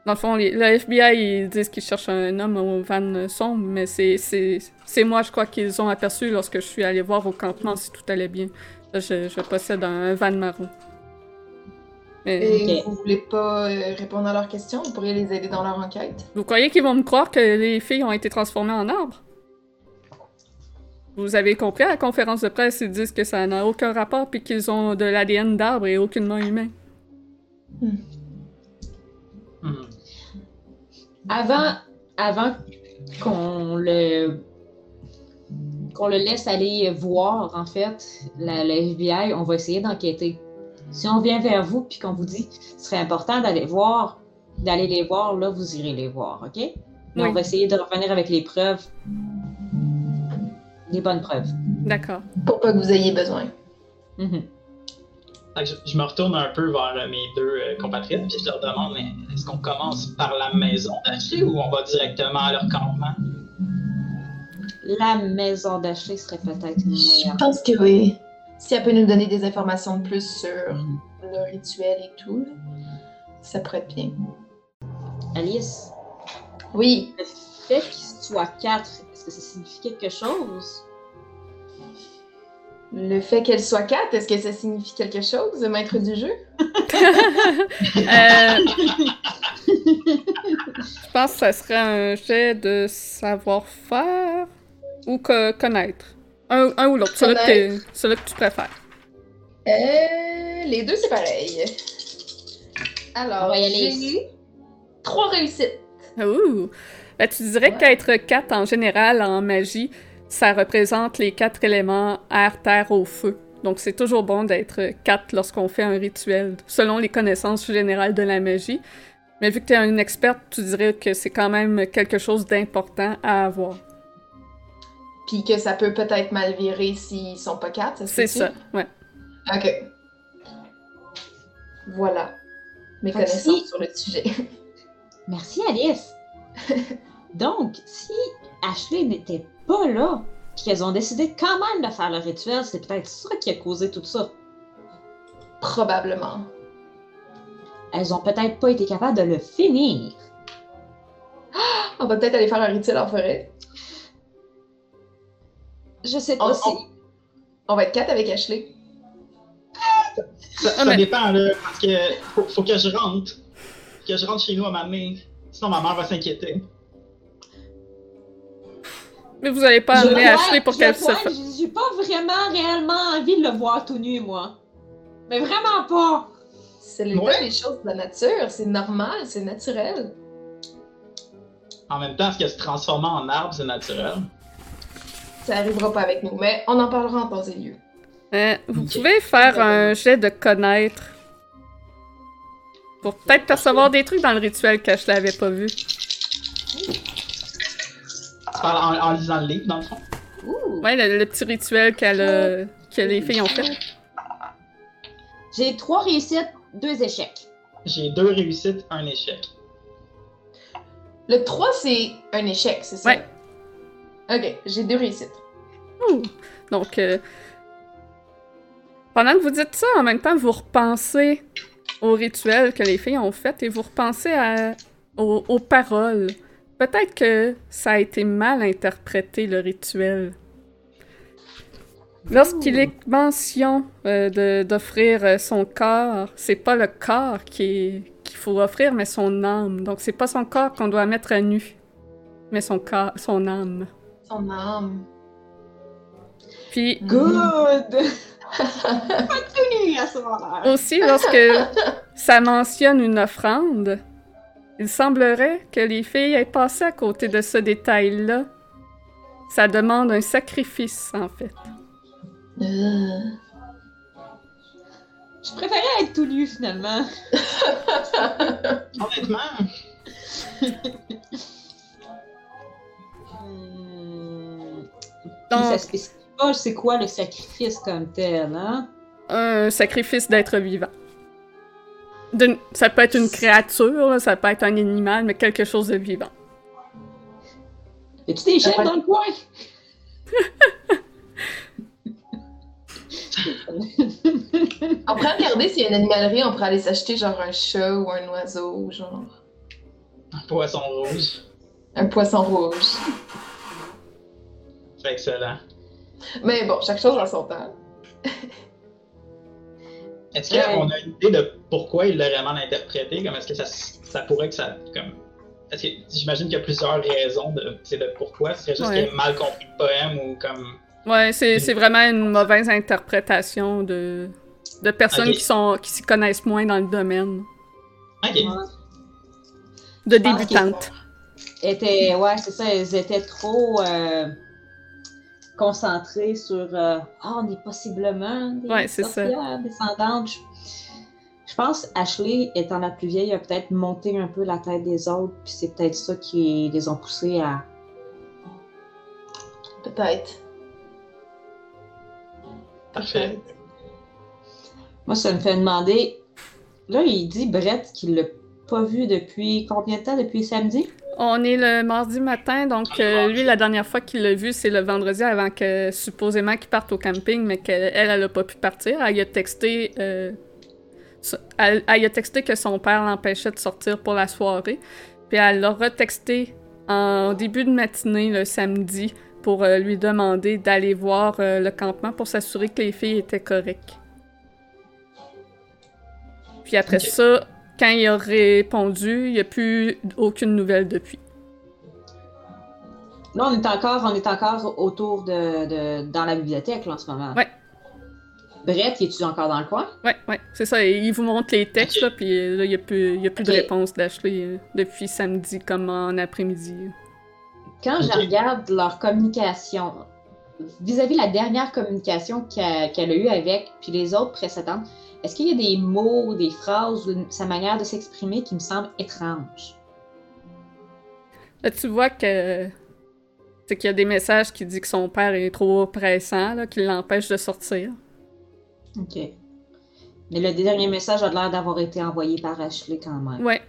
dans le fond, les- le FBI, ils disent qu'ils cherchent un homme au van sombre, mais c'est, c'est, c'est moi, je crois, qu'ils ont aperçu lorsque je suis allée voir au campement si tout allait bien. Là, je, je possède un van marron. Mais Et Ok. vous voulez pas euh, répondre à leurs questions? Vous pourriez les aider dans leur enquête? vous croyez qu'ils vont me croire que les filles ont été transformées en arbres? Vous avez compris à la conférence de presse, ils disent que ça n'a aucun rapport puis qu'ils ont de l'ADN d'arbre et aucunement humain. Hmm. Avant, avant qu'on le qu'on le laisse aller voir, en fait, la, la FBI, on va essayer d'enquêter. Si on vient vers vous puis qu'on vous dit ce serait important d'aller voir, d'aller les voir, là, vous irez les voir, OK? Mais Oui. on va essayer de revenir avec les preuves. Les bonnes preuves. D'accord. Pour pas que vous ayez besoin. Fait que je, je me retourne un peu vers euh, mes deux euh, compatriotes, puis je leur demande mais est-ce qu'on commence par la maison d'Ashley ou on va directement à leur campement? La maison d'Ashley serait peut-être une Je meilleure. pense que oui. Si elle peut nous donner des informations de plus sur le rituel et tout, ça pourrait être bien. Alice, Oui. le fait qu'il soit quatre, est-ce que ça signifie quelque chose? Le fait qu'elle soit quatre, est-ce que ça signifie quelque chose, maître du jeu? Euh, Je pense que ça serait un jet de savoir-faire ou que connaître. Un, un ou l'autre, celui celui que tu préfères. Euh, les deux, c'est pareil. Alors, j'ai trois réussites. Ouh! Ben, tu dirais Ouais. qu'être quatre en général en magie, ça représente les quatre éléments air, terre, eau, feu. Donc c'est toujours bon d'être quatre lorsqu'on fait un rituel, selon les connaissances générales de la magie. Mais vu que tu es une experte, tu dirais que c'est quand même quelque chose d'important à avoir. Puis que ça peut peut-être mal virer s'ils sont pas quatre, ça se C'est ça, ouais. Ok. Voilà. Mes connaissances si- sur le sujet. Merci Alice. Donc, si Ashley n'était pas là, puis qu'elles ont décidé quand même de faire le rituel, c'est peut-être ça qui a causé tout ça. Probablement. Elles ont peut-être pas été capables de le finir. On va peut-être aller faire un rituel en forêt. Je sais On, pas si. on- on va être quatre avec Ashley. Ça, dépend, là, parce que faut, faut que je rentre. Que je rentre chez nous à ma main. Sinon, ma mère va s'inquiéter. Mais vous allez pas amener le Ashley pour je qu'elle le se vois, fasse. J'ai pas vraiment réellement envie de le voir tout nu, moi. Mais vraiment pas. C'est l'état Ouais. des choses de la nature, c'est normal, c'est naturel. En même temps, est-ce que se transformer en arbre, c'est naturel? Ça arrivera pas avec nous, mais on en parlera en temps et lieu. Euh, vous pouvez faire un jet de connaître. Pour peut-être percevoir des trucs dans le rituel que je l'avais pas vu. Tu parles en, en lisant le livre, dans le fond? Ouh. Ouais, le, le petit rituel qu'elle, euh, que les filles ont fait. J'ai trois réussites, deux échecs. J'ai deux réussites, un échec. Le 3, c'est un échec, c'est ça? Ouais. Ok, j'ai deux réussites. Ouh. Donc, euh, pendant que vous dites ça, en même temps, vous repensez au rituel que les filles ont fait et vous repensez à, aux, aux paroles. Peut-être que ça a été mal interprété, le rituel. Lorsqu'il est mention euh, d'offrir euh, son corps, c'est pas le corps qu'il faut offrir, mais son âme. Donc, c'est pas son corps qu'on doit mettre à nu, mais son corps, son âme. Son âme. Puis, Good! Continue à ce moment-là. Aussi, lorsque ça mentionne une offrande, il semblerait que les filles aient passé à côté de ce détail-là. Ça demande un sacrifice, en fait. Euh. Je préférais être tout nu finalement. Honnêtement, Donc, ça spécifie pas c'est quoi le sacrifice comme tel, hein? un sacrifice d'être vivant. Ça peut être une créature, là, ça peut être un animal, mais quelque chose de vivant. Y a-tu des Ouais. dans le coin? On pourrait regarder s'il y a une animalerie, on pourrait aller s'acheter genre un chat ou un oiseau, ou genre un poisson rouge. un poisson rouge. C'est excellent. Mais bon, chaque chose en son temps. Est-ce Ouais. qu'on a une idée de pourquoi il l'aurait mal interprété? Comme est-ce que ça, ça pourrait que ça. Comme... Est-ce que j'imagine qu'il y a plusieurs raisons de, pourquoi. Ce serait juste Ouais. qu'il a mal compris le poème ou comme. Ouais, c'est c'est vraiment une mauvaise interprétation de, de personnes qui sont qui s'y connaissent moins dans le domaine. Ok. De débutantes. Étaient, ouais, c'est ça, elles étaient trop euh, concentrées sur euh, Ah, on est possiblement des Ouais, sorcières descendantes. Je, je pense Ashley, étant la plus vieille, a peut-être monté un peu la tête des autres, puis c'est peut-être ça qui les ont poussés à. Peut-être. Parfait. Moi, ça me fait demander. Là, il dit Brett qu'il l'a pas vu depuis combien de temps Depuis samedi? On est le mardi matin, donc euh, lui, la dernière fois qu'il l'a vu, c'est le vendredi avant que supposément qu'il parte au camping, mais qu'elle, elle, elle a pas pu partir. Elle a texté, euh, elle, elle y a texté que son père l'empêchait de sortir pour la soirée. Puis elle l'a retexté en début de matinée, le samedi, pour euh, lui demander d'aller voir le campement pour s'assurer que les filles étaient correctes. Puis après ça, quand il a répondu, il n'y a plus aucune nouvelle depuis. Là, on est encore, on est encore autour de, de- dans la bibliothèque là, en ce moment. Ouais. Brett, es-tu encore dans le coin? Ouais, ouais, c'est ça. Il vous montre les textes, là, puis euh, là, il n'y a plus, il y a plus de réponse d'Ashley euh, depuis samedi comme en après-midi. Quand je regarde leur communication, vis-à-vis la dernière communication qu'elle a eue avec, puis les autres précédentes, est-ce qu'il y a des mots, des phrases, sa manière de s'exprimer qui me semble étrange? Là, tu vois que. C'est qu'il y a des messages qui disent que son père est trop pressant, là, qu'il l'empêche de sortir. OK. Mais le dernier message a l'air d'avoir été envoyé par Ashley quand même. Ouais.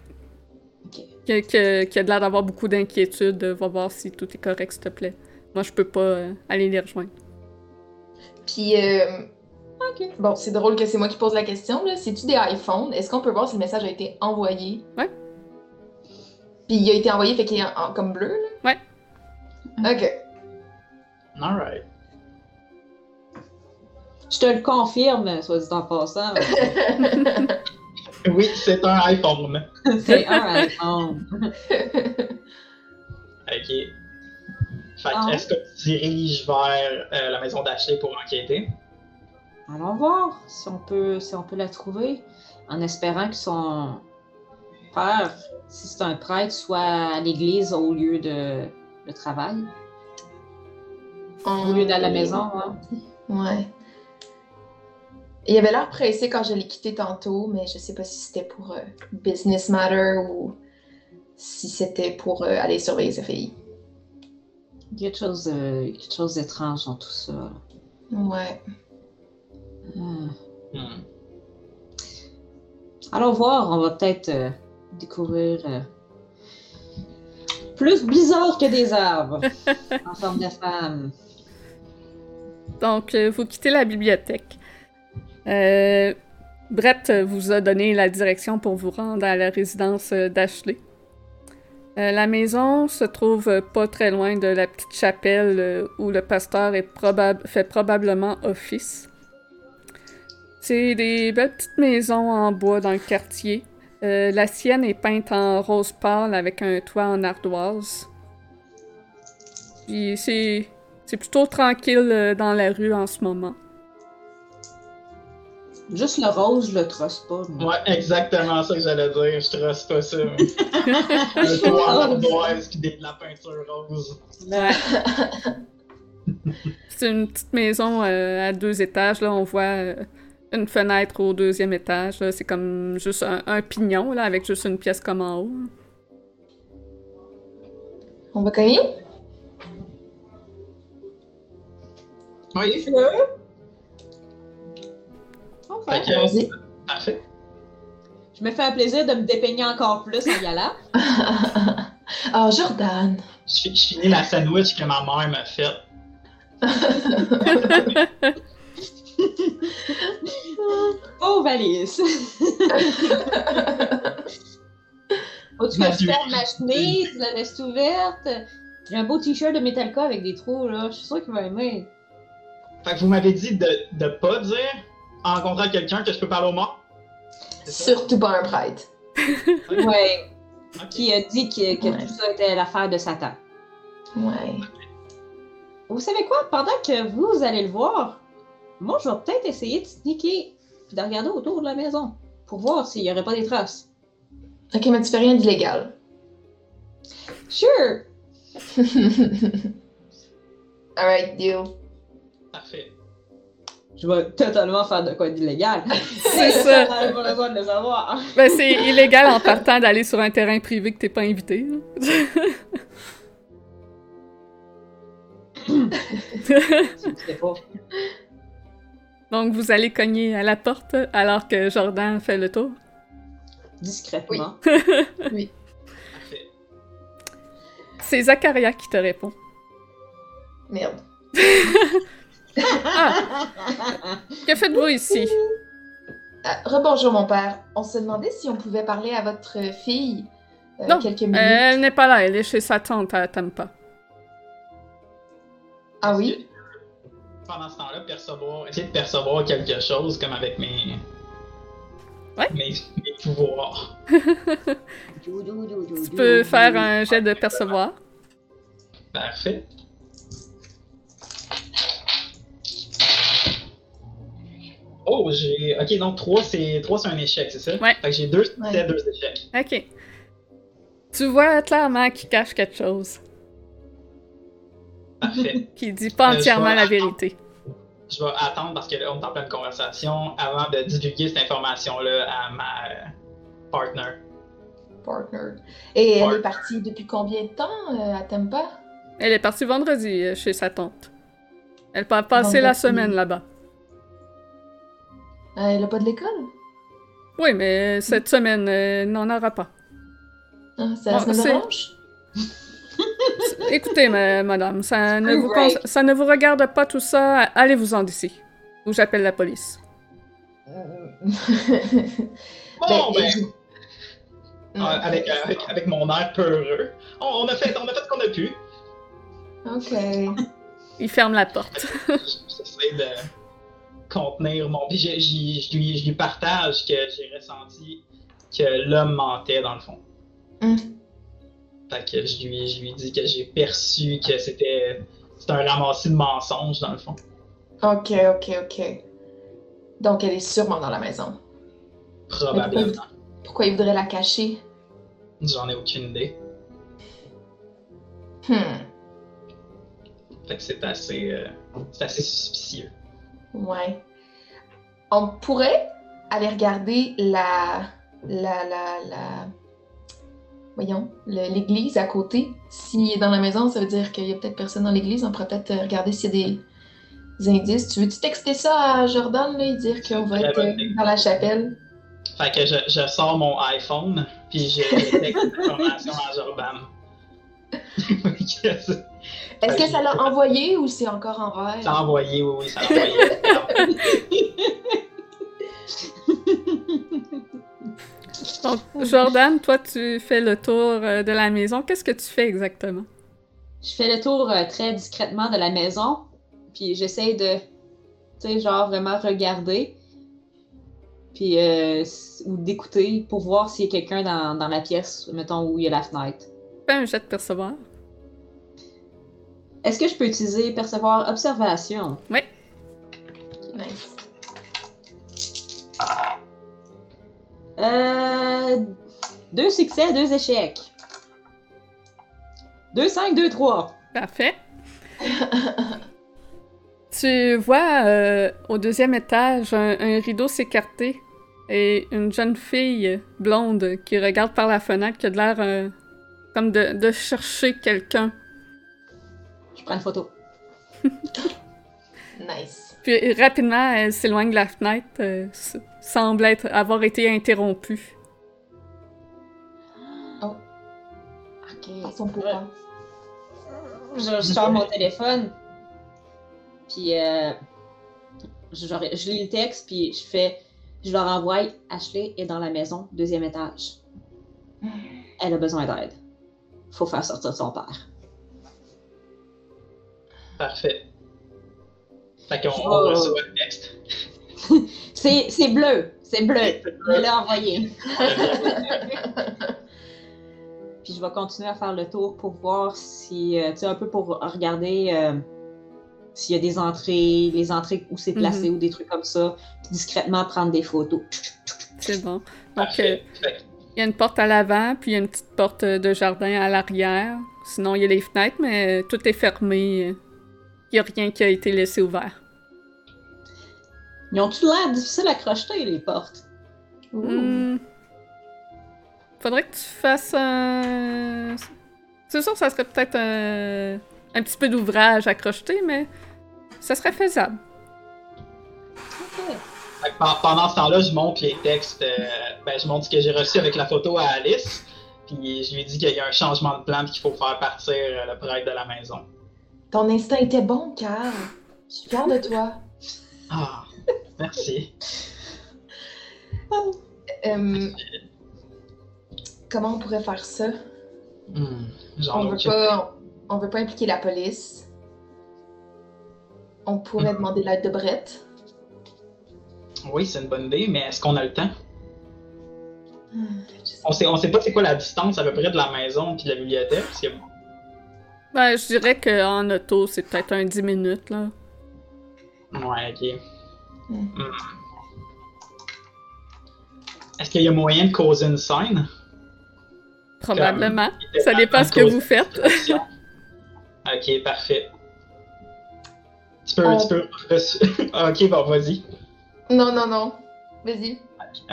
Ok. Que- que- Qu'il a l'air d'avoir beaucoup d'inquiétude. Va voir si tout est correct, s'il te plaît. Moi, je peux pas euh, aller les rejoindre. Puis, euh, Ok. bon, c'est drôle que c'est moi qui pose la question, là. C'est-tu des iPhones? Est-ce qu'on peut voir si le message a été envoyé? Ouais. Puis il a été envoyé, fait qu'il est en, en- comme bleu, là? Ouais. Ok. Alright. Je te le confirme, soit dit en passant. Oui, c'est un iPhone. C'est un iPhone. Ok. Fait que, Ah est-ce que tu diriges vers euh, la maison d'Ashley pour enquêter? Allons voir si on peut, si on peut la trouver, en espérant que son père, si c'est un prêtre, soit à l'église au lieu de le travail, au lieu d'aller à la maison. hein. Ouais. Il avait l'air pressé quand je l'ai quitté tantôt, mais je sais pas si c'était pour euh, business matter ou si c'était pour euh, aller surveiller sa fille. Il y a quelque chose, euh, quelque chose d'étrange dans tout ça. Ouais. Hmm. Hmm. Allons voir, on va peut-être euh, découvrir euh, plus bizarre que des arbres en forme de femme. Donc, euh, vous quittez la bibliothèque. Euh, Brett vous a donné la direction pour vous rendre à la résidence d'Ashley. Euh, la maison se trouve pas très loin de la petite chapelle où le pasteur est probab- fait probablement office. C'est des belles petites maisons en bois dans le quartier. Euh, la sienne est peinte en rose pâle avec un toit en ardoise. Puis c'est c'est plutôt tranquille euh, dans la rue en ce moment. Juste le rose, je le trosse pas. moi. Ouais, exactement ça que j'allais dire. Je trace pas ça. Un toit en ardoise pis des- de la peinture rose. Ouais. C'est une petite maison euh, à deux étages. Là, on voit euh, une fenêtre au deuxième étage. là. C'est comme juste un, un pignon là, avec juste une pièce comme en haut. On va cogner? Oui. Ok. Fait que, Allons-y. parfait. Je me fais un plaisir de me dépeigner encore plus en y allant. oh, Jordan! Je, je finis la sandwich que ma mère m'a faite. Oh, valise! Faut-tu que je Mathieu. ferme ma chemise, tu la laisses ouverte? J'ai un beau t-shirt de Metallica avec des trous, là. Je suis sûre qu'il va aimer. Fait que vous m'avez dit de, de pas dire en rencontrant quelqu'un que je peux parler au mort. Surtout pas un prêtre. Ouais. Qui a dit que, que Ouais. tout ça était l'affaire de Satan. Ouais. Vous savez quoi? Pendant que vous allez le voir, moi, je vais peut-être essayer de sneaker puis de regarder autour de la maison pour voir s'il n'y aurait pas des traces. Ok, mais tu fais rien d'illégal. Sure! Alright, deal. Parfait. Je vais totalement faire de quoi d'illégal. C'est ça. Pas besoin de le savoir. Ben, c'est illégal en partant d'aller sur un terrain privé que t'es pas invité. Je ne sais pas. Donc, vous allez cogner à la porte alors que Jordan fait le tour? Discrètement. Parfait. C'est Zacharia qui te répond. Merde. Que faites-vous ici? Ah, rebonjour, mon père. On se demandait si on pouvait parler à votre fille euh, Non, quelques minutes. Elle n'est pas là, elle est chez sa tante à Tampa. Ah oui? Pendant ce temps-là, percevoir, essayer de percevoir quelque chose comme avec mes. Ouais. Mes, mes pouvoirs. Tu peux faire un jet de percevoir. Parfait. Oh, j'ai. Ok, donc 3 c'est 3 c'est un échec, c'est ça? Ouais. Fait que j'ai 2 Ouais. 2 échecs. Ok. Tu vois clairement qu'il cache quelque chose, Parfait. qui dit pas Euh, je entièrement la vérité. Je vais attendre parce que là, on est en pleine conversation avant de divulguer cette information-là à ma euh, partner. Partner. Et elle est partie depuis combien de temps euh, à Tampa? Elle est partie vendredi euh, chez sa tante. Elle va passer la semaine là-bas. Euh, elle a pas de l'école? Oui, mais cette semaine, euh, elle n'en aura pas. Ah, c'est la Ah, semaine c'est- orange? Écoutez, ma- madame, ça ne, vous cons- ça ne vous regarde pas tout ça. Allez-vous-en d'ici. Ou j'appelle la police. Bon, Ben, ben, je- euh, avec, avec, avec mon air peureux, on, on a fait, on a fait ce qu'on a pu. Ok. Il ferme la porte. J'essaie de contenir mon. Puis je lui, je lui partage que j'ai ressenti que l'homme mentait dans le fond. Hmm. Fait que je lui, je lui dis que j'ai perçu que c'était un ramassis de mensonges, dans le fond. Ok, ok, ok. Donc elle est sûrement dans la maison. Probablement. Pourquoi il voudrait la cacher? J'en ai aucune idée. Hmm. Fait que c'est assez, euh, c'est assez suspicieux. Ouais. On pourrait aller regarder la. la. la. la. Voyons, l'église à côté. S'il est dans la maison, ça veut dire qu'il y a peut-être personne dans l'église. On pourrait peut-être euh, regarder s'il y a des, des indices. Tu veux-tu texter ça à Jordan, là, et dire qu'on va être euh, dans la chapelle? Fait que je, je sors mon iPhone, puis je texte l'information à Jordan. Est-ce que ça l'a envoyé ou c'est encore en ça vert? a envoyé, oui, oui, ça a envoyé. Donc, Jordan, toi, tu fais le tour euh, de la maison. Qu'est-ce que tu fais exactement? Je fais le tour euh, très discrètement de la maison, puis j'essaie de, tu sais, genre vraiment regarder, puis euh, ou d'écouter pour voir s'il y a quelqu'un dans, dans la pièce, mettons, où il y a la fenêtre. Fais un jet de percevoir. Est-ce que je peux utiliser percevoir observation? Nice. Euh, deux succès, deux échecs. Deux, cinq, deux, trois. Parfait. tu vois euh, au deuxième étage un, un rideau s'écarter et une jeune fille blonde qui regarde par la fenêtre qui a de l'air euh, comme de, de chercher quelqu'un. Je prends une photo. Nice. Puis rapidement, elle s'éloigne de la fenêtre, euh, semble être, avoir été interrompue. Par son pourquoi? Je, je sors mon téléphone, puis euh, je, je- je lis le texte, puis je fais, je leur envoie, Ashley est dans la maison, deuxième étage. Elle a besoin d'aide. Faut faire sortir son père. Parfait. Fait qu'on Oh. on reçoit le texte. C'est c'est bleu, c'est bleu. Je l'ai envoyé. Puis je vais continuer à faire le tour pour voir si, euh, tu sais, un peu pour regarder euh, s'il y a des entrées, les entrées où c'est placé ou des trucs comme ça, puis discrètement prendre des photos. C'est bon. Donc, euh, il y a une porte à l'avant, puis il y a une petite porte de jardin à l'arrière. Sinon, il y a les fenêtres, mais tout est fermé. Il n'y a rien qui a été laissé ouvert. Ils ont-tu l'air difficiles à crocheter, les portes? Ouh. Faudrait que tu fasses un. C'est sûr, ça serait peut-être un... un petit peu d'ouvrage à crocheter, mais ça serait faisable. Pen- pendant ce temps-là, je montre les textes. euh, ben, je montre ce que j'ai reçu avec la photo à Alice. Puis je lui dis qu'il y a un changement de plan et qu'il faut faire partir euh, le prêtre de la maison. Ton instinct était bon, Carl. Je suis fière de toi. Ah, merci. Euh, comment on pourrait faire ça? Hmm, On veut pas, on veut pas impliquer la police. On pourrait Mhm. demander l'aide de Brett. Oui, c'est une bonne idée, mais est-ce qu'on a le temps? Sais On sait, on sait pas c'est quoi la distance à peu près de la maison puis de la bibliothèque. Parce que, Ben, je dirais qu'en auto, c'est peut-être un 10 minutes, là. ouais, ok. Hmm. Hmm. Est-ce qu'il y a moyen de causer une scène? Probablement. Comme- Ça dépend ce que vous faites. ok, parfait. Tu peux, On- tu peux. ok, bon, vas-y. Non, non, non. Vas-y.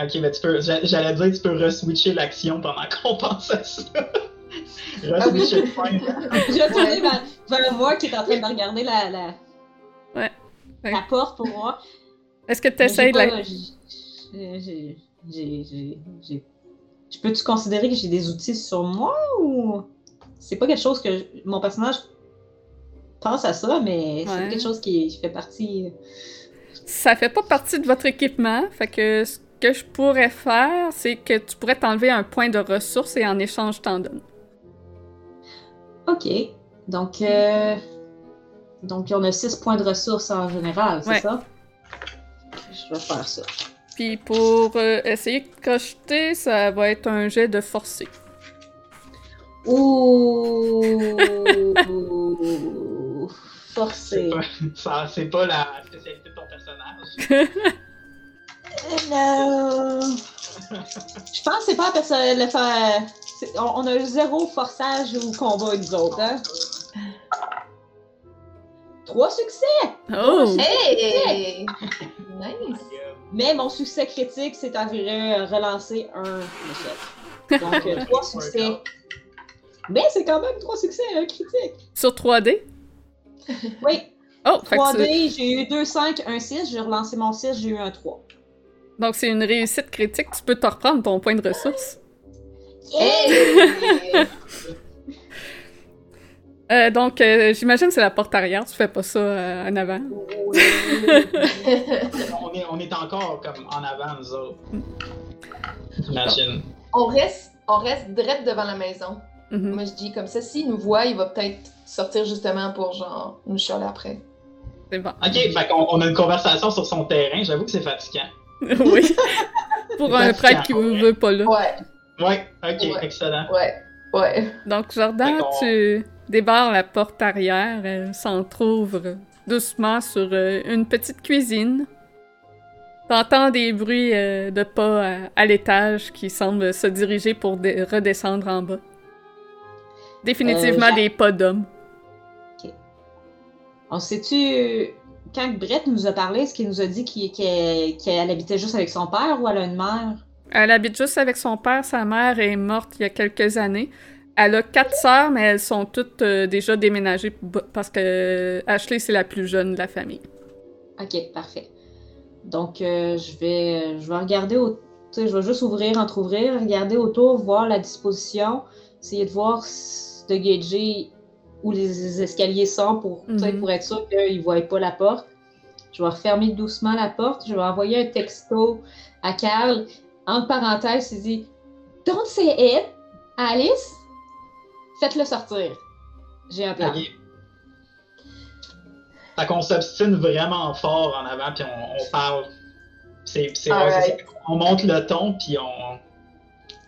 Ok, mais tu peux. j'a- J'allais dire, tu peux re-switcher l'action pendant qu'on pense à ça. re-switcher le point. Je vais tourner vers, vers moi qui est en train de regarder la, la, Ouais. Ouais. la porte pour voir. Est-ce que tu essaies de la... j'ai- Je peux-tu considérer que j'ai des outils sur moi ou. C'est pas quelque chose que je- mon personnage pense à ça, mais Ouais. c'est quelque chose qui, qui fait partie. Ça fait pas partie de votre équipement, fait que ce que je pourrais faire, c'est que tu pourrais t'enlever un point de ressources et en échange, je t'en donne. Ok. Donc, euh, donc on a 6 points de ressources en général, c'est Ouais. ça? Je vais faire ça. Puis pour euh, essayer de crocheter, ça va être un jet de forcer. Ouh. C'est Forcé. pas, ça- c'est pas la spécialité de ton personnage. Non. Je pense que c'est pas parce que le fa- on, on a zéro forçage au combat, nous autres. Hein? Trois succès! Oh! Hey! Nice! Mais mon succès critique, c'est environ relancer un échec. Donc, euh, trois succès. Mais c'est quand même trois succès, un critique. Sur 3D? Oui, Oh! Fait que tu- 3D, j'ai eu 2, 5, 1, 6. J'ai relancé mon 6, j'ai eu un 3. Donc, c'est une réussite critique. Tu peux te reprendre ton point de ressource. Hey! Euh, donc, euh, j'imagine que c'est la porte arrière. Tu fais pas ça euh, en avant. On est, on est encore comme en avant, nous autres. J'imagine. on reste, on reste direct devant la maison. Mhm. Moi, je dis comme ça, s'il nous voit, il va peut-être sortir justement pour genre nous chialer après. C'est bon. Ok, fait qu'on on a une conversation sur son terrain. J'avoue que c'est fatigant. oui. Pour un fatigant, prêtre qui ouais. veut pas là. Ouais, Ouais, ok, Ouais. excellent. ouais, ouais. Donc, Jordan, tu débarres la porte arrière. Elle s'entrouvre doucement sur euh, une petite cuisine. T'entends des bruits euh, de pas à, à l'étage qui semblent se diriger pour redescendre en bas. Définitivement Euh, des pas d'hommes. On sait-tu, quand Brett nous a parlé, est-ce qu'il nous a dit qu'elle habitait juste avec son père ou elle a une mère? Elle habite juste avec son père. Sa mère est morte il y a quelques années. Elle a quatre sœurs, mais elles sont toutes euh, déjà déménagées parce que Ashley, c'est la plus jeune de la famille. Ok, parfait. Donc, euh, je, vais, je vais regarder, au, je vais juste ouvrir, entre-ouvrir, regarder autour, voir la disposition, essayer de voir, de gager où les escaliers sont pour, Mhm. pour être sûr qu'ils ne voient pas la porte. Je vais refermer doucement la porte. Je vais envoyer un texto à Carl. Entre parenthèses, il dit Don't say it, Alice. Faites-le sortir. J'ai un plan. Fait qu'on s'obstine vraiment fort en avant, puis on, on parle. C'est. On monte le ton, puis on.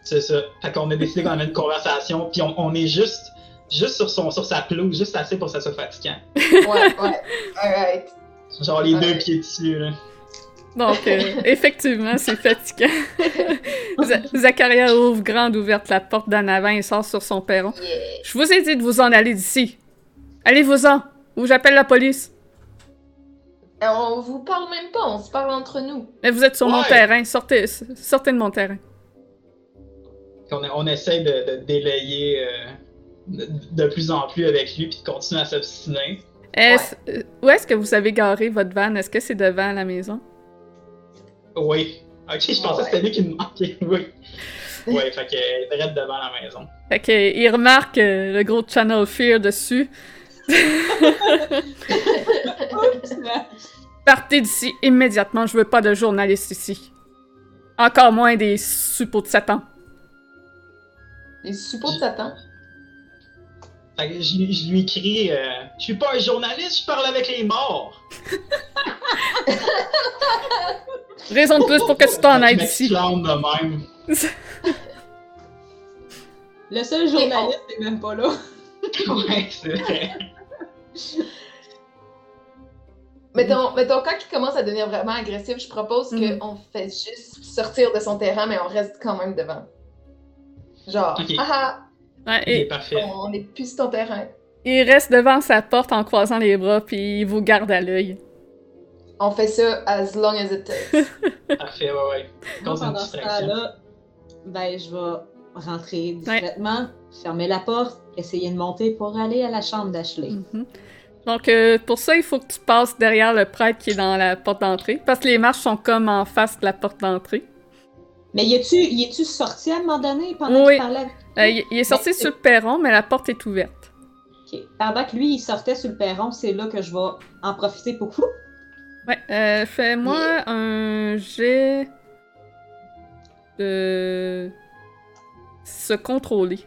C'est ça. Fait qu'on a décidé qu'on avait une conversation, puis on, on est juste, juste sur, son, sur sa pelouse, juste assez pour que ça soit fatigant. Ouais, ouais. Alright. Genre les deux pieds dessus, là. Donc, euh, effectivement, c'est fatigant. Zacharia ouvre grande ouverte la porte d'en avant et sort sur son perron. Yeah. Je vous ai dit de vous en aller d'ici. Allez-vous-en, ou j'appelle la police. Euh, On vous parle même pas, on se parle entre nous. Mais vous êtes sur mon terrain, sortez, sortez de mon terrain. On essaie de, de délayer euh, de, de plus en plus avec lui, puis de continuer à s'obstiner. Est-ce- euh, Où est-ce que vous avez garé votre van? Est-ce que c'est devant la maison? Oui. Ok, je pensais que c'était lui qui me manquait. Oui. Ouais, fait que elle est direct devant la maison. Fait que, il remarque euh, le gros Channel Fear dessus. Partez d'ici immédiatement, je veux pas de journalistes ici. Encore moins des suppôts de Satan. Les suppôts de Satan? Fait que je, lui- je lui crie euh, Je suis pas un journaliste, je parle avec les morts. Raison de plus pour que tu t'en ailles Je d'ici. de même. Le seul journaliste n'est même pas là. ouais, c'est vrai. Mettons, mettons, quand il commence à devenir vraiment agressif, je propose Mhm. qu'on fait juste sortir de son terrain, mais on reste quand même devant. Genre, Ok. ah Ouais, Ok, et parfait. on est plus sur ton terrain. il reste devant sa porte en croisant les bras, puis il vous garde à l'œil. On fait ça as long as it takes. Parfait, ouais, ouais. Moi, pendant ce temps-là, ben, je vais rentrer discrètement, fermer la porte, essayer de monter pour aller à la chambre d'Ashley. Mhm. Donc, euh, pour ça, il faut que tu passes derrière le prêtre qui est dans la porte d'entrée, parce que les marches sont comme en face de la porte d'entrée. Mais y est-tu y es-tu sorti à un moment donné pendant Oui. qu'il parlait avec Euh, il, est sorti c'est- sur le perron, mais la porte est ouverte. Ok. Pendant que lui, il sortait sur le perron, c'est là que je vais en profiter pour fou. Ouais, euh, fais-moi un jet de se contrôler.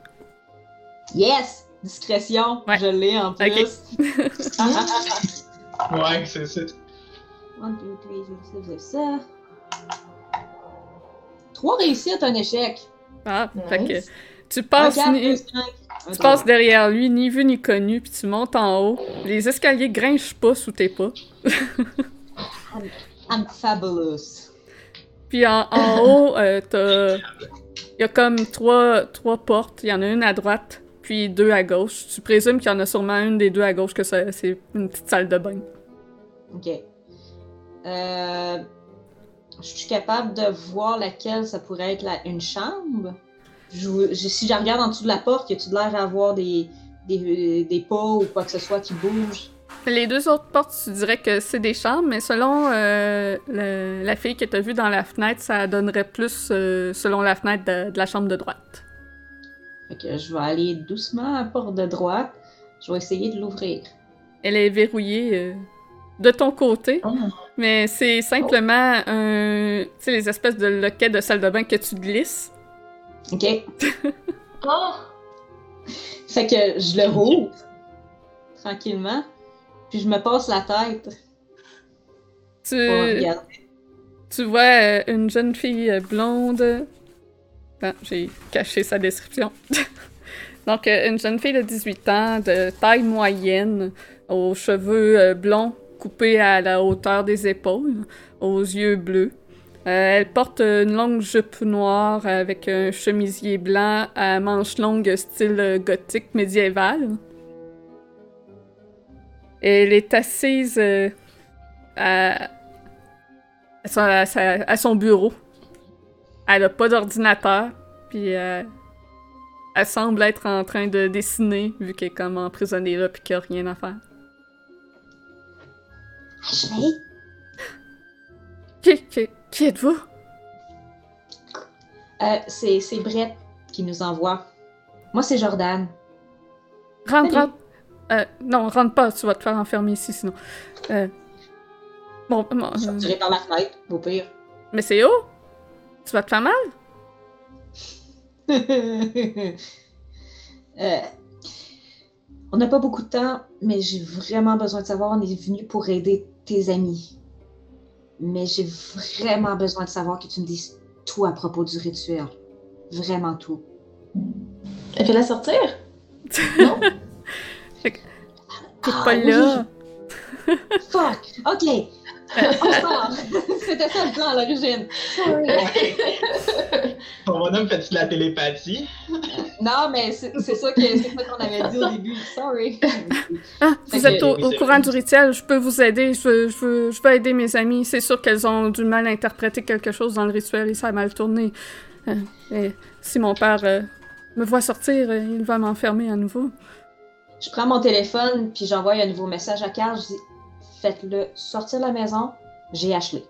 Yes! Discrétion, Ouais. je l'ai en plus. Ouais, c'est ça. 1, 2, 3, 6, 7, ça. Trois réussites, un échec. Ah, fait que Nice. tu passes, 4, ni- 2, 5. Un Tu passes derrière lui, ni vu ni connu, puis tu montes en haut. Les escaliers grinchent pas sous tes pas. I'm fabulous. Puis en, en haut, euh, t'as. Il y a comme trois, trois portes. Il y en a une à droite, puis deux à gauche. Tu présumes qu'il y en a sûrement une des deux à gauche, que c'est une petite salle de bain. Ok. Euh, je suis capable de voir laquelle ça pourrait être la- une chambre. Je- je- si je regarde en dessous de la porte, y a-tu de l'air à avoir des, des, des pas ou quoi que ce soit qui bouge? Les deux autres portes, tu dirais que c'est des chambres, mais selon euh, le- la fille que tu as vue dans la fenêtre, ça donnerait plus euh, selon la fenêtre de, de la chambre de droite. Fait que je vais aller doucement à la porte de droite. Je vais essayer de l'ouvrir. Elle est verrouillée euh, de ton côté, Oh. Mais c'est simplement un, tu sais, les espèces de loquets de salle de bain que tu glisses. Ok. Oh! Fait que je le rouvre tranquillement. Puis je me passe la tête Tu, pour tu vois euh, une jeune fille euh, blonde. Attends, j'ai caché sa description. Donc, euh, une jeune fille de 18 ans, de taille moyenne, aux cheveux blonds coupés à la hauteur des épaules, aux yeux bleus. Euh, elle porte une longue jupe noire avec un chemisier blanc à manches longues style euh, gothique médiéval. Elle est assise euh, à, son, bureau. Elle a pas d'ordinateur, puis elle semble être en train de dessiner, vu qu'elle est comme emprisonnée là, puis qu'il n'y a rien à faire. Ashley? Qui, qui, qui êtes-vous? Euh, c'est, c'est Brett qui nous envoie. Moi, c'est Jordan. Rentre, Salut. rentre. Euh, non, rentre pas, tu vas te faire enfermer ici sinon. Euh, bon, bon, Je euh, sortirai par la fenêtre, au pire. mais c'est haut? Tu vas te faire mal? Euh, on n'a pas beaucoup de temps, mais j'ai vraiment besoin de savoir. On est venu pour aider tes amis. Mais j'ai vraiment besoin de savoir que tu me dises tout à propos du rituel. Vraiment tout. Fais-la sortir? T'es Ah, pas oui. là. Fuck! Ok! C'était ça le plan à l'origine. Ton bonhomme fait-tu de la télépathie? Non, mais c'est c'est ça que- c'est ça qu'on avait dit au début. Sorry. Ah, vous êtes au, courant du rituel, je peux vous aider, je veux, je veux, je veux aider mes amis. C'est sûr qu'elles ont du mal à interpréter quelque chose dans le rituel et ça a mal tourné. Euh, et si mon père euh, me voit sortir, euh, il va m'enfermer à nouveau. Je prends mon téléphone, puis j'envoie un nouveau message à Carl. Je dis Faites-le sortir de la maison, j'ai Ashley.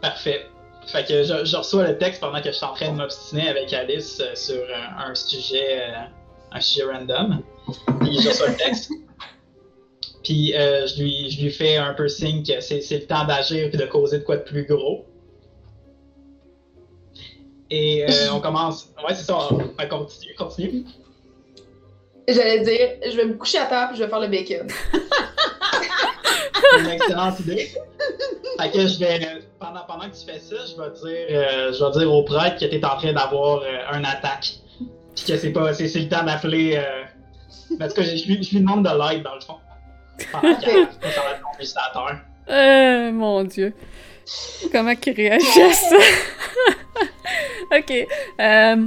Parfait. Fait que je, reçois le texte pendant que je suis en train de m'obstiner avec Alice euh, sur un, un sujet euh, un sujet random. Puis je reçois le texte. Puis euh, je, lui, je lui fais un peu signe que c'est c'est le temps d'agir puis de causer de quoi de plus gros. Et euh, on commence. Ouais, c'est ça. On, on continue. Continue. J'allais dire, je vais me coucher à terre puis je vais faire le bacon. C'est une excellente idée. Fait que je vais. Pendant, pendant que tu fais ça, je vais dire, euh, je vais dire au prêtre que tu es en train d'avoir euh, un attaque. Puis que c'est pas. C'est c'est le temps d'appeler. Euh... En tout cas, je, je lui, je lui demande de l'aide dans le fond. Pendant qu'elle va tomber. Euh, mon dieu. Comment qu'il réagit à ça? ok. Euh,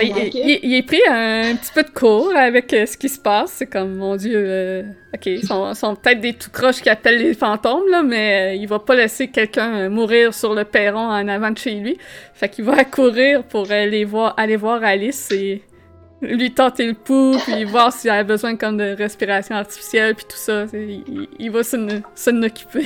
il, it. il- il est pris un petit peu de cours avec euh, ce qui se passe. C'est comme, mon dieu, euh, ok, ils sont, sont peut-être des tout croches qui appellent les fantômes, là, mais euh, il va pas laisser quelqu'un mourir sur le perron en avant de chez lui. Fait qu'il va courir pour aller voir, aller voir Alice et lui tenter le pouls, puis voir s'il a besoin comme de respiration artificielle, puis tout ça. Il, il va s'en occuper.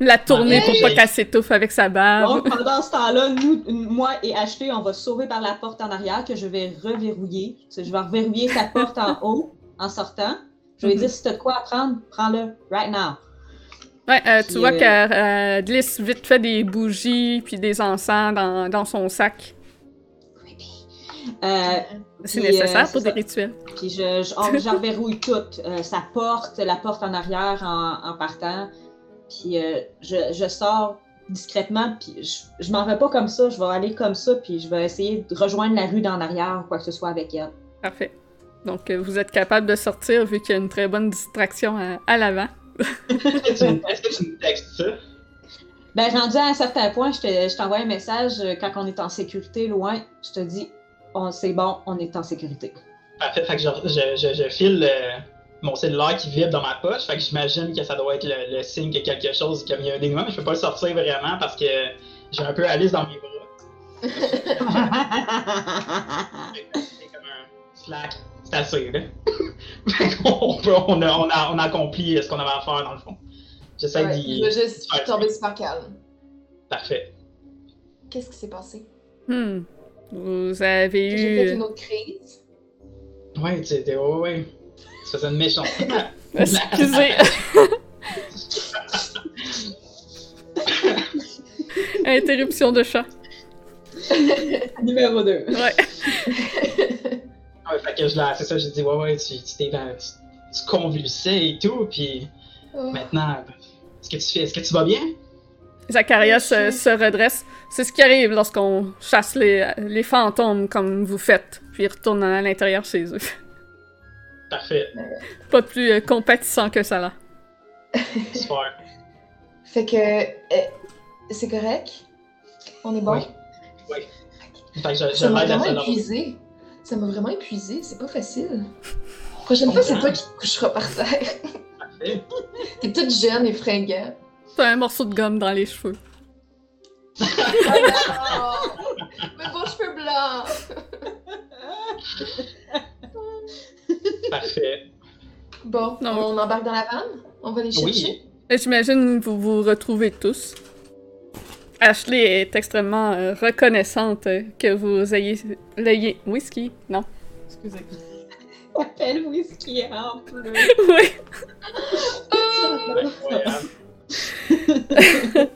La tourner pour pas qu'elle s'étouffe avec sa barbe. Donc, pendant ce temps-là, nous, moi et Ashley, on va sauver par la porte en arrière que je vais reverrouiller. Je vais reverrouiller sa porte en haut en sortant. Je vais lui Mhm. dire si t'as de quoi à prendre, prends-le right now. Ouais, euh, tu vois euh, qu'elle euh, glisse vite fait des bougies puis des encens dans, dans son sac. Euh, C'est nécessaire pour des rituels. Puis je, je, on- j'en verrouille toute. Euh, sa porte, la porte en arrière en, en partant. Puis euh, je, je sors discrètement, puis je, je m'en vais pas comme ça, je vais aller comme ça, puis je vais essayer de rejoindre la rue d'en arrière ou quoi que ce soit avec elle. Parfait. Donc, euh, vous êtes capable de sortir vu qu'il y a une très bonne distraction à, à l'avant. Est-ce que tu me- textes ça? Ben, rendu à un certain point, je te- je t'envoie un message euh, quand on est en sécurité loin. Je te dis, on, c'est bon, on est en sécurité. Parfait, fait que je, je, je, je file euh, mon cellulaire qui vibre dans ma poche, fait que j'imagine que ça doit être le, le signe que quelque chose, qu'il y a un dénouement, mais je peux pas le sortir vraiment parce que j'ai un peu Alice dans mes bras. C'est comme un slack, c'est assez, là. Fait qu'on peut- on, a, on, a, on a accompli ce qu'on avait à faire dans le fond. J'essaie Ouais, d'y. il va juste tomber super calme. Parfait. Qu'est-ce qui s'est passé? Hmm. Vous avez J'ai fait eu. une autre crise. Ouais, tu sais, ouais, ouais. Tu faisais une méchante. Excusez. Interruption de chat. Numéro 2. Ouais. Ouais, fait que je l'ai, c'est ça, j'ai dit, ouais, ouais, tu, tu t'es dans, tu, tu convulsais et tout, puis Oh. maintenant, est-ce que tu fais, est-ce que tu vas bien? Zacharias se redresse. C'est ce qui arrive lorsqu'on chasse les, les fantômes comme vous faites, puis ils retournent à l'intérieur chez eux. Parfait, Pas plus euh, compatissant que ça là. super. Fait que. euh, c'est correct? On est bon? Oui. Oui. Fait que je, je Ça m'a vraiment épuisé. Ça m'a vraiment épuisé, c'est pas facile. Prochaine fois, c'est toi qui te coucheras par terre. Parfait. T'es toute jeune et fringant. T'as un morceau de gomme dans les cheveux. Oh non! Mes beaux cheveux blancs! Parfait. Bon, Non. on embarque dans la vanne? On va les chercher? Oui. Et J'imagine que vous vous retrouvez tous. Ashley est extrêmement euh, reconnaissante que vous ayez l'ayez whisky. Non? Excusez. Appelle whisky en plus. oui. Incroyable.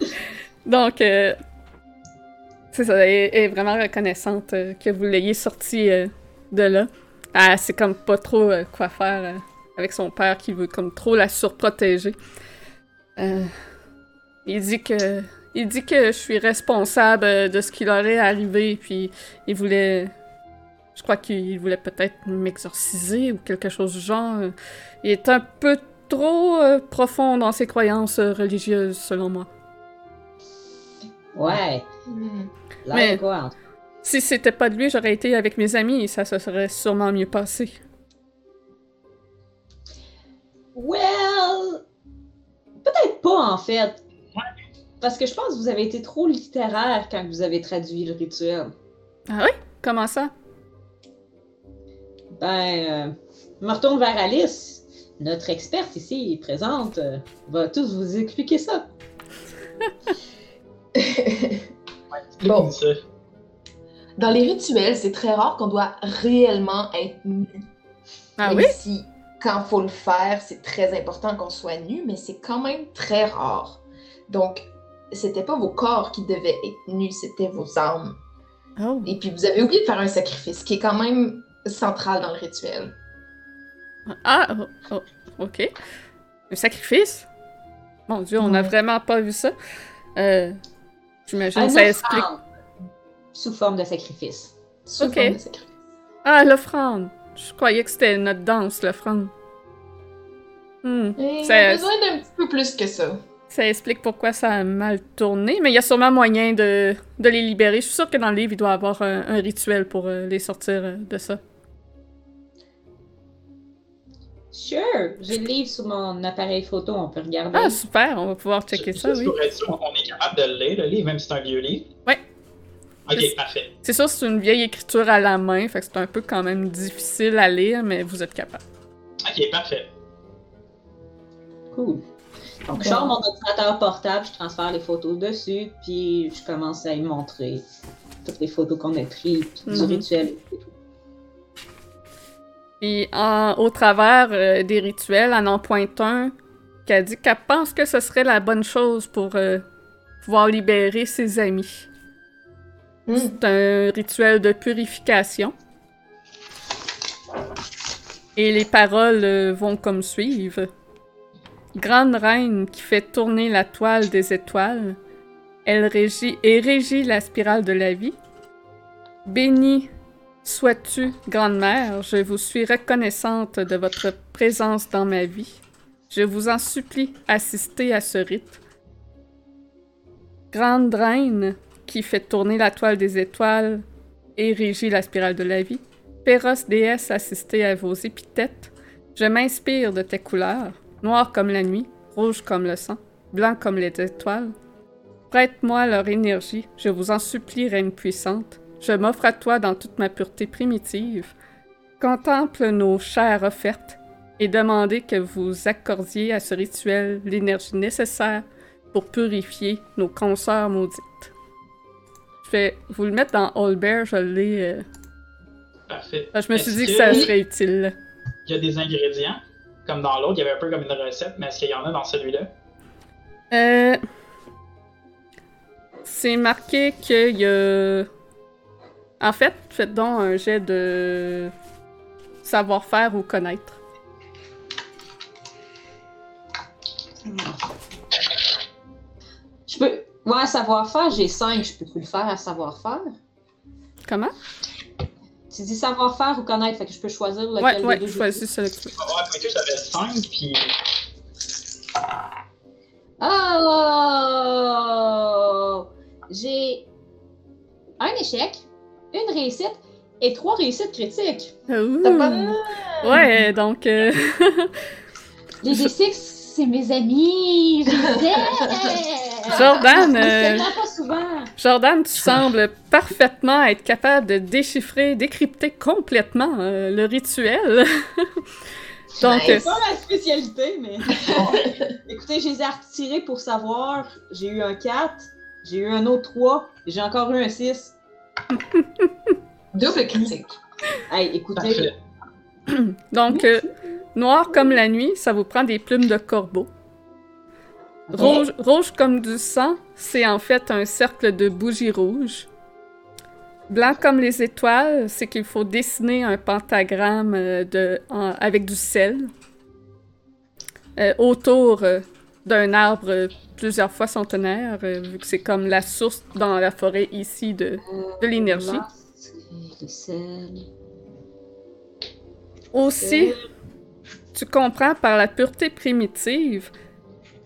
Donc, euh, c'est ça, elle est- vraiment reconnaissante euh, que vous l'ayez sorti euh, de là. Elle sait comme pas trop euh, quoi faire euh, avec son père qui veut comme trop la surprotéger. Euh, il dit que il dit que je suis responsable euh, de ce qui leur est arrivé, puis il voulait, je crois qu'il voulait peut-être m'exorciser ou quelque chose du genre. Il est un peu trop euh, profond dans ses croyances euh, religieuses, selon moi. Ouais, là, Mais- quoi? Si c'était pas de lui, j'aurais été avec mes amis et ça se serait sûrement mieux passé. Well, peut-être pas en fait. Parce que je pense que vous avez été trop littéraire quand vous avez traduit le rituel. Ah oui? Comment ça? Ben, euh, je me retourne vers Alice. Notre experte ici présente euh, va tous vous expliquer ça. Bon. Dans les rituels, c'est très rare qu'on doit réellement être nu. Ah Même oui? si, quand faut le faire, c'est très important qu'on soit nu, mais c'est quand même très rare. Donc, c'était pas vos corps qui devaient être nus, c'était vos âmes. Oh. Et puis, vous avez oublié de faire un sacrifice, qui est quand même central dans le rituel. Ah, oh, oh, ok. Le sacrifice? Mon dieu, on n'a Ouais. vraiment pas vu ça. Euh, J'imagine que ça explique. Sous forme de sacrifice. Sous Ok. forme de sacrifice. Ah, l'offrande. Je croyais que c'était notre danse, l'offrande. Hmm. Ça- besoin d'un petit peu plus que ça. Ça explique pourquoi ça a mal tourné, mais il y a sûrement moyen de, de les libérer. Je suis sûre que dans le livre, il doit y avoir un, un rituel pour euh, les sortir euh, de ça. Sure, j'ai le livre sur mon appareil photo, on peut regarder. Ah, super, on va pouvoir checker ça, oui. pour être sûr, on est capable de le lire, le livre, même si c'est un vieux livre. Ouais. Ok, parfait. C'est sûr, c'est une vieille écriture à la main, fait que c'est un peu quand même difficile à lire, mais vous êtes capable. Ok, parfait. Cool. Donc, je sors mon ordinateur portable, je transfère les photos dessus, puis je commence à y montrer toutes les photos qu'on a prises, puis du Mhm. rituel et tout. Puis en- au travers euh, des rituels, elle en pointe un qui a dit qu'elle pense que ce serait la bonne chose pour euh, pouvoir libérer ses amis. Hmm. C'est un rituel de purification. Et les paroles euh, vont comme suivent. Grande reine qui fait tourner la toile des étoiles, Elle régit et régit la spirale de la vie. Béni sois-tu, Grande-Mère, je vous suis reconnaissante de votre présence dans ma vie. Je vous en supplie, assistez à ce rite. Grande Reine, qui fait tourner la toile des étoiles et régit la spirale de la vie. Péros déesse, assistez à vos épithètes. Je m'inspire de tes couleurs, noir comme la nuit, rouge comme le sang, blanc comme les étoiles. Prête-moi leur énergie, je vous en supplie, Reine puissante. Je m'offre à toi dans toute ma pureté primitive. Contemple nos chères offertes et demandez que vous accordiez à ce rituel l'énergie nécessaire pour purifier nos consoeurs maudites. Je vais vous le mettre dans All Bear, je l'ai. euh, Parfait. je me suis dit que ça serait utile. Il y a des ingrédients, comme dans l'autre, il y avait un peu comme une recette, mais est-ce qu'il y en a dans celui-là? Euh, c'est marqué qu'il y a. En fait, faites donc un jet de savoir-faire ou connaître. Ouais, savoir-faire, j'ai 5. Je peux le faire à savoir-faire? Comment? Tu dis savoir-faire ou connaître, fait que je peux choisir lequel Ouais, des ouais, deux je choisis celui que tu veux. Ah Ouais, mais que j'avais 5, puis Oh! J'ai un échec, une réussite et trois réussites critiques. Ouh. T'as pas- Ouais, donc. euh, Les D6, c'est mes amis! Je les aime! Jordan, euh! Jordan, tu sembles parfaitement être capable de déchiffrer, décrypter complètement euh, le rituel. donc. C'est pas ma spécialité, mais. Écoutez, je les ai retirés pour savoir. J'ai eu un 4, j'ai eu un autre 3, et j'ai encore eu un 6. Double critique. Hey, écoutez, parfait. donc euh, noir comme la nuit, ça vous prend des plumes de corbeau. Rouge, rouge comme du sang, c'est en fait un cercle de bougies rouges. Blanc comme les étoiles, c'est qu'il faut dessiner un pentagramme euh, de, en- avec du sel euh, autour euh, d'un arbre plusieurs fois centenaire, vu que c'est comme la source dans la forêt ici de, de l'énergie. Aussi, tu comprends par la pureté primitive,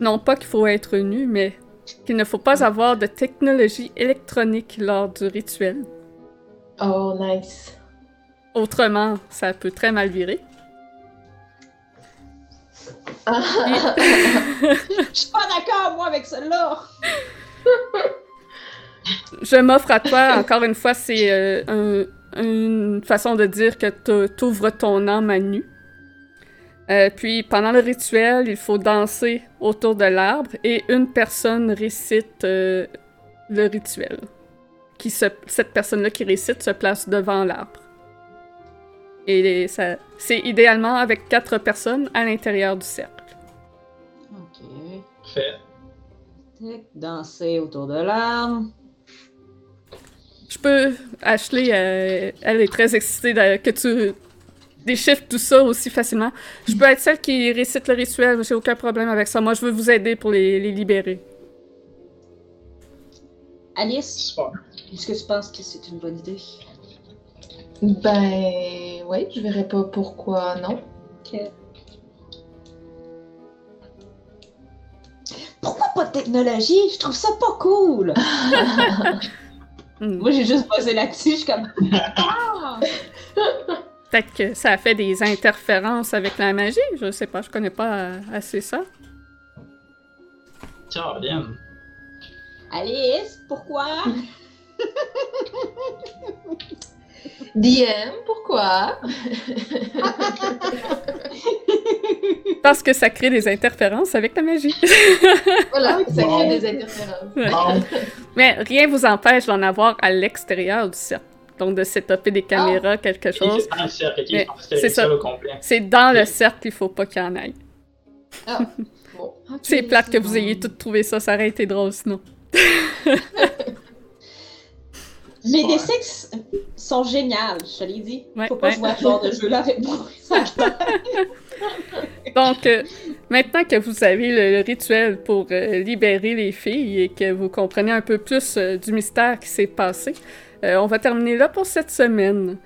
non pas qu'il faut être nu, mais qu'il ne faut pas avoir de technologie électronique lors du rituel. Oh, nice. Autrement, ça peut très mal virer. Je suis pas d'accord, moi, avec cela! Je m'offre à toi, encore une fois, c'est euh, un- une façon de dire que tu ouvres ton âme à nu. Euh, puis pendant le rituel, il faut danser autour de l'arbre et une personne récite euh, le rituel. Qui se, cette personne-là qui récite se place devant l'arbre. Et ça- c'est idéalement avec quatre personnes à l'intérieur du cercle. Ok. Tic, Danser autour de l'arbre. Je peux, Ashley, euh, elle est très excitée de- que tu déchiffres tout ça aussi facilement. Je peux être celle qui récite le rituel, j'ai aucun problème avec ça. Moi, je veux vous aider pour les, les libérer. Alice, est-ce que tu penses que c'est une bonne idée? Ben, ouais, je verrais pas pourquoi non. Pourquoi pas de technologie? Je trouve ça pas cool! Moi, j'ai juste posé là-dessus, je suis comme. Ah! Peut-être que ça fait des interférences avec la magie, je sais pas, je connais pas euh, assez ça. Caroline. Alice, pourquoi? DM, pourquoi? Parce que ça crée des interférences avec la magie. Voilà, ça crée des interférences. Mais rien vous empêche d'en avoir à l'extérieur du cercle. Donc de setuper des caméras, quelque chose. dans le cercle, ok, Mais je pensais que c'est ça. C'est dans le cercle qu'il faut pas qu'il y en aille. Ah, bon. C'est plate que vous ayez tout trouvé ça, ça aurait été drôle sinon. Les Ouais. D6 sont géniales, je te l'ai dit. Ouais, Faut pas ouais. jouer à ce genre de jeu-là avec moi. Donc, euh, maintenant que vous avez le, le rituel pour euh, libérer les filles et que vous comprenez un peu plus euh, du mystère qui s'est passé, euh, on va terminer là pour cette semaine.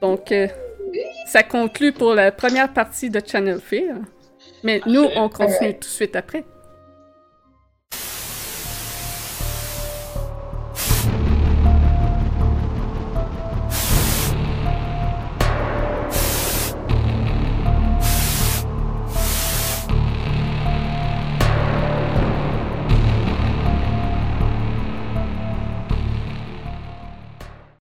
Donc, euh, ça conclut pour la première partie de Channel Fear. Mais nous, on continue tout de suite après.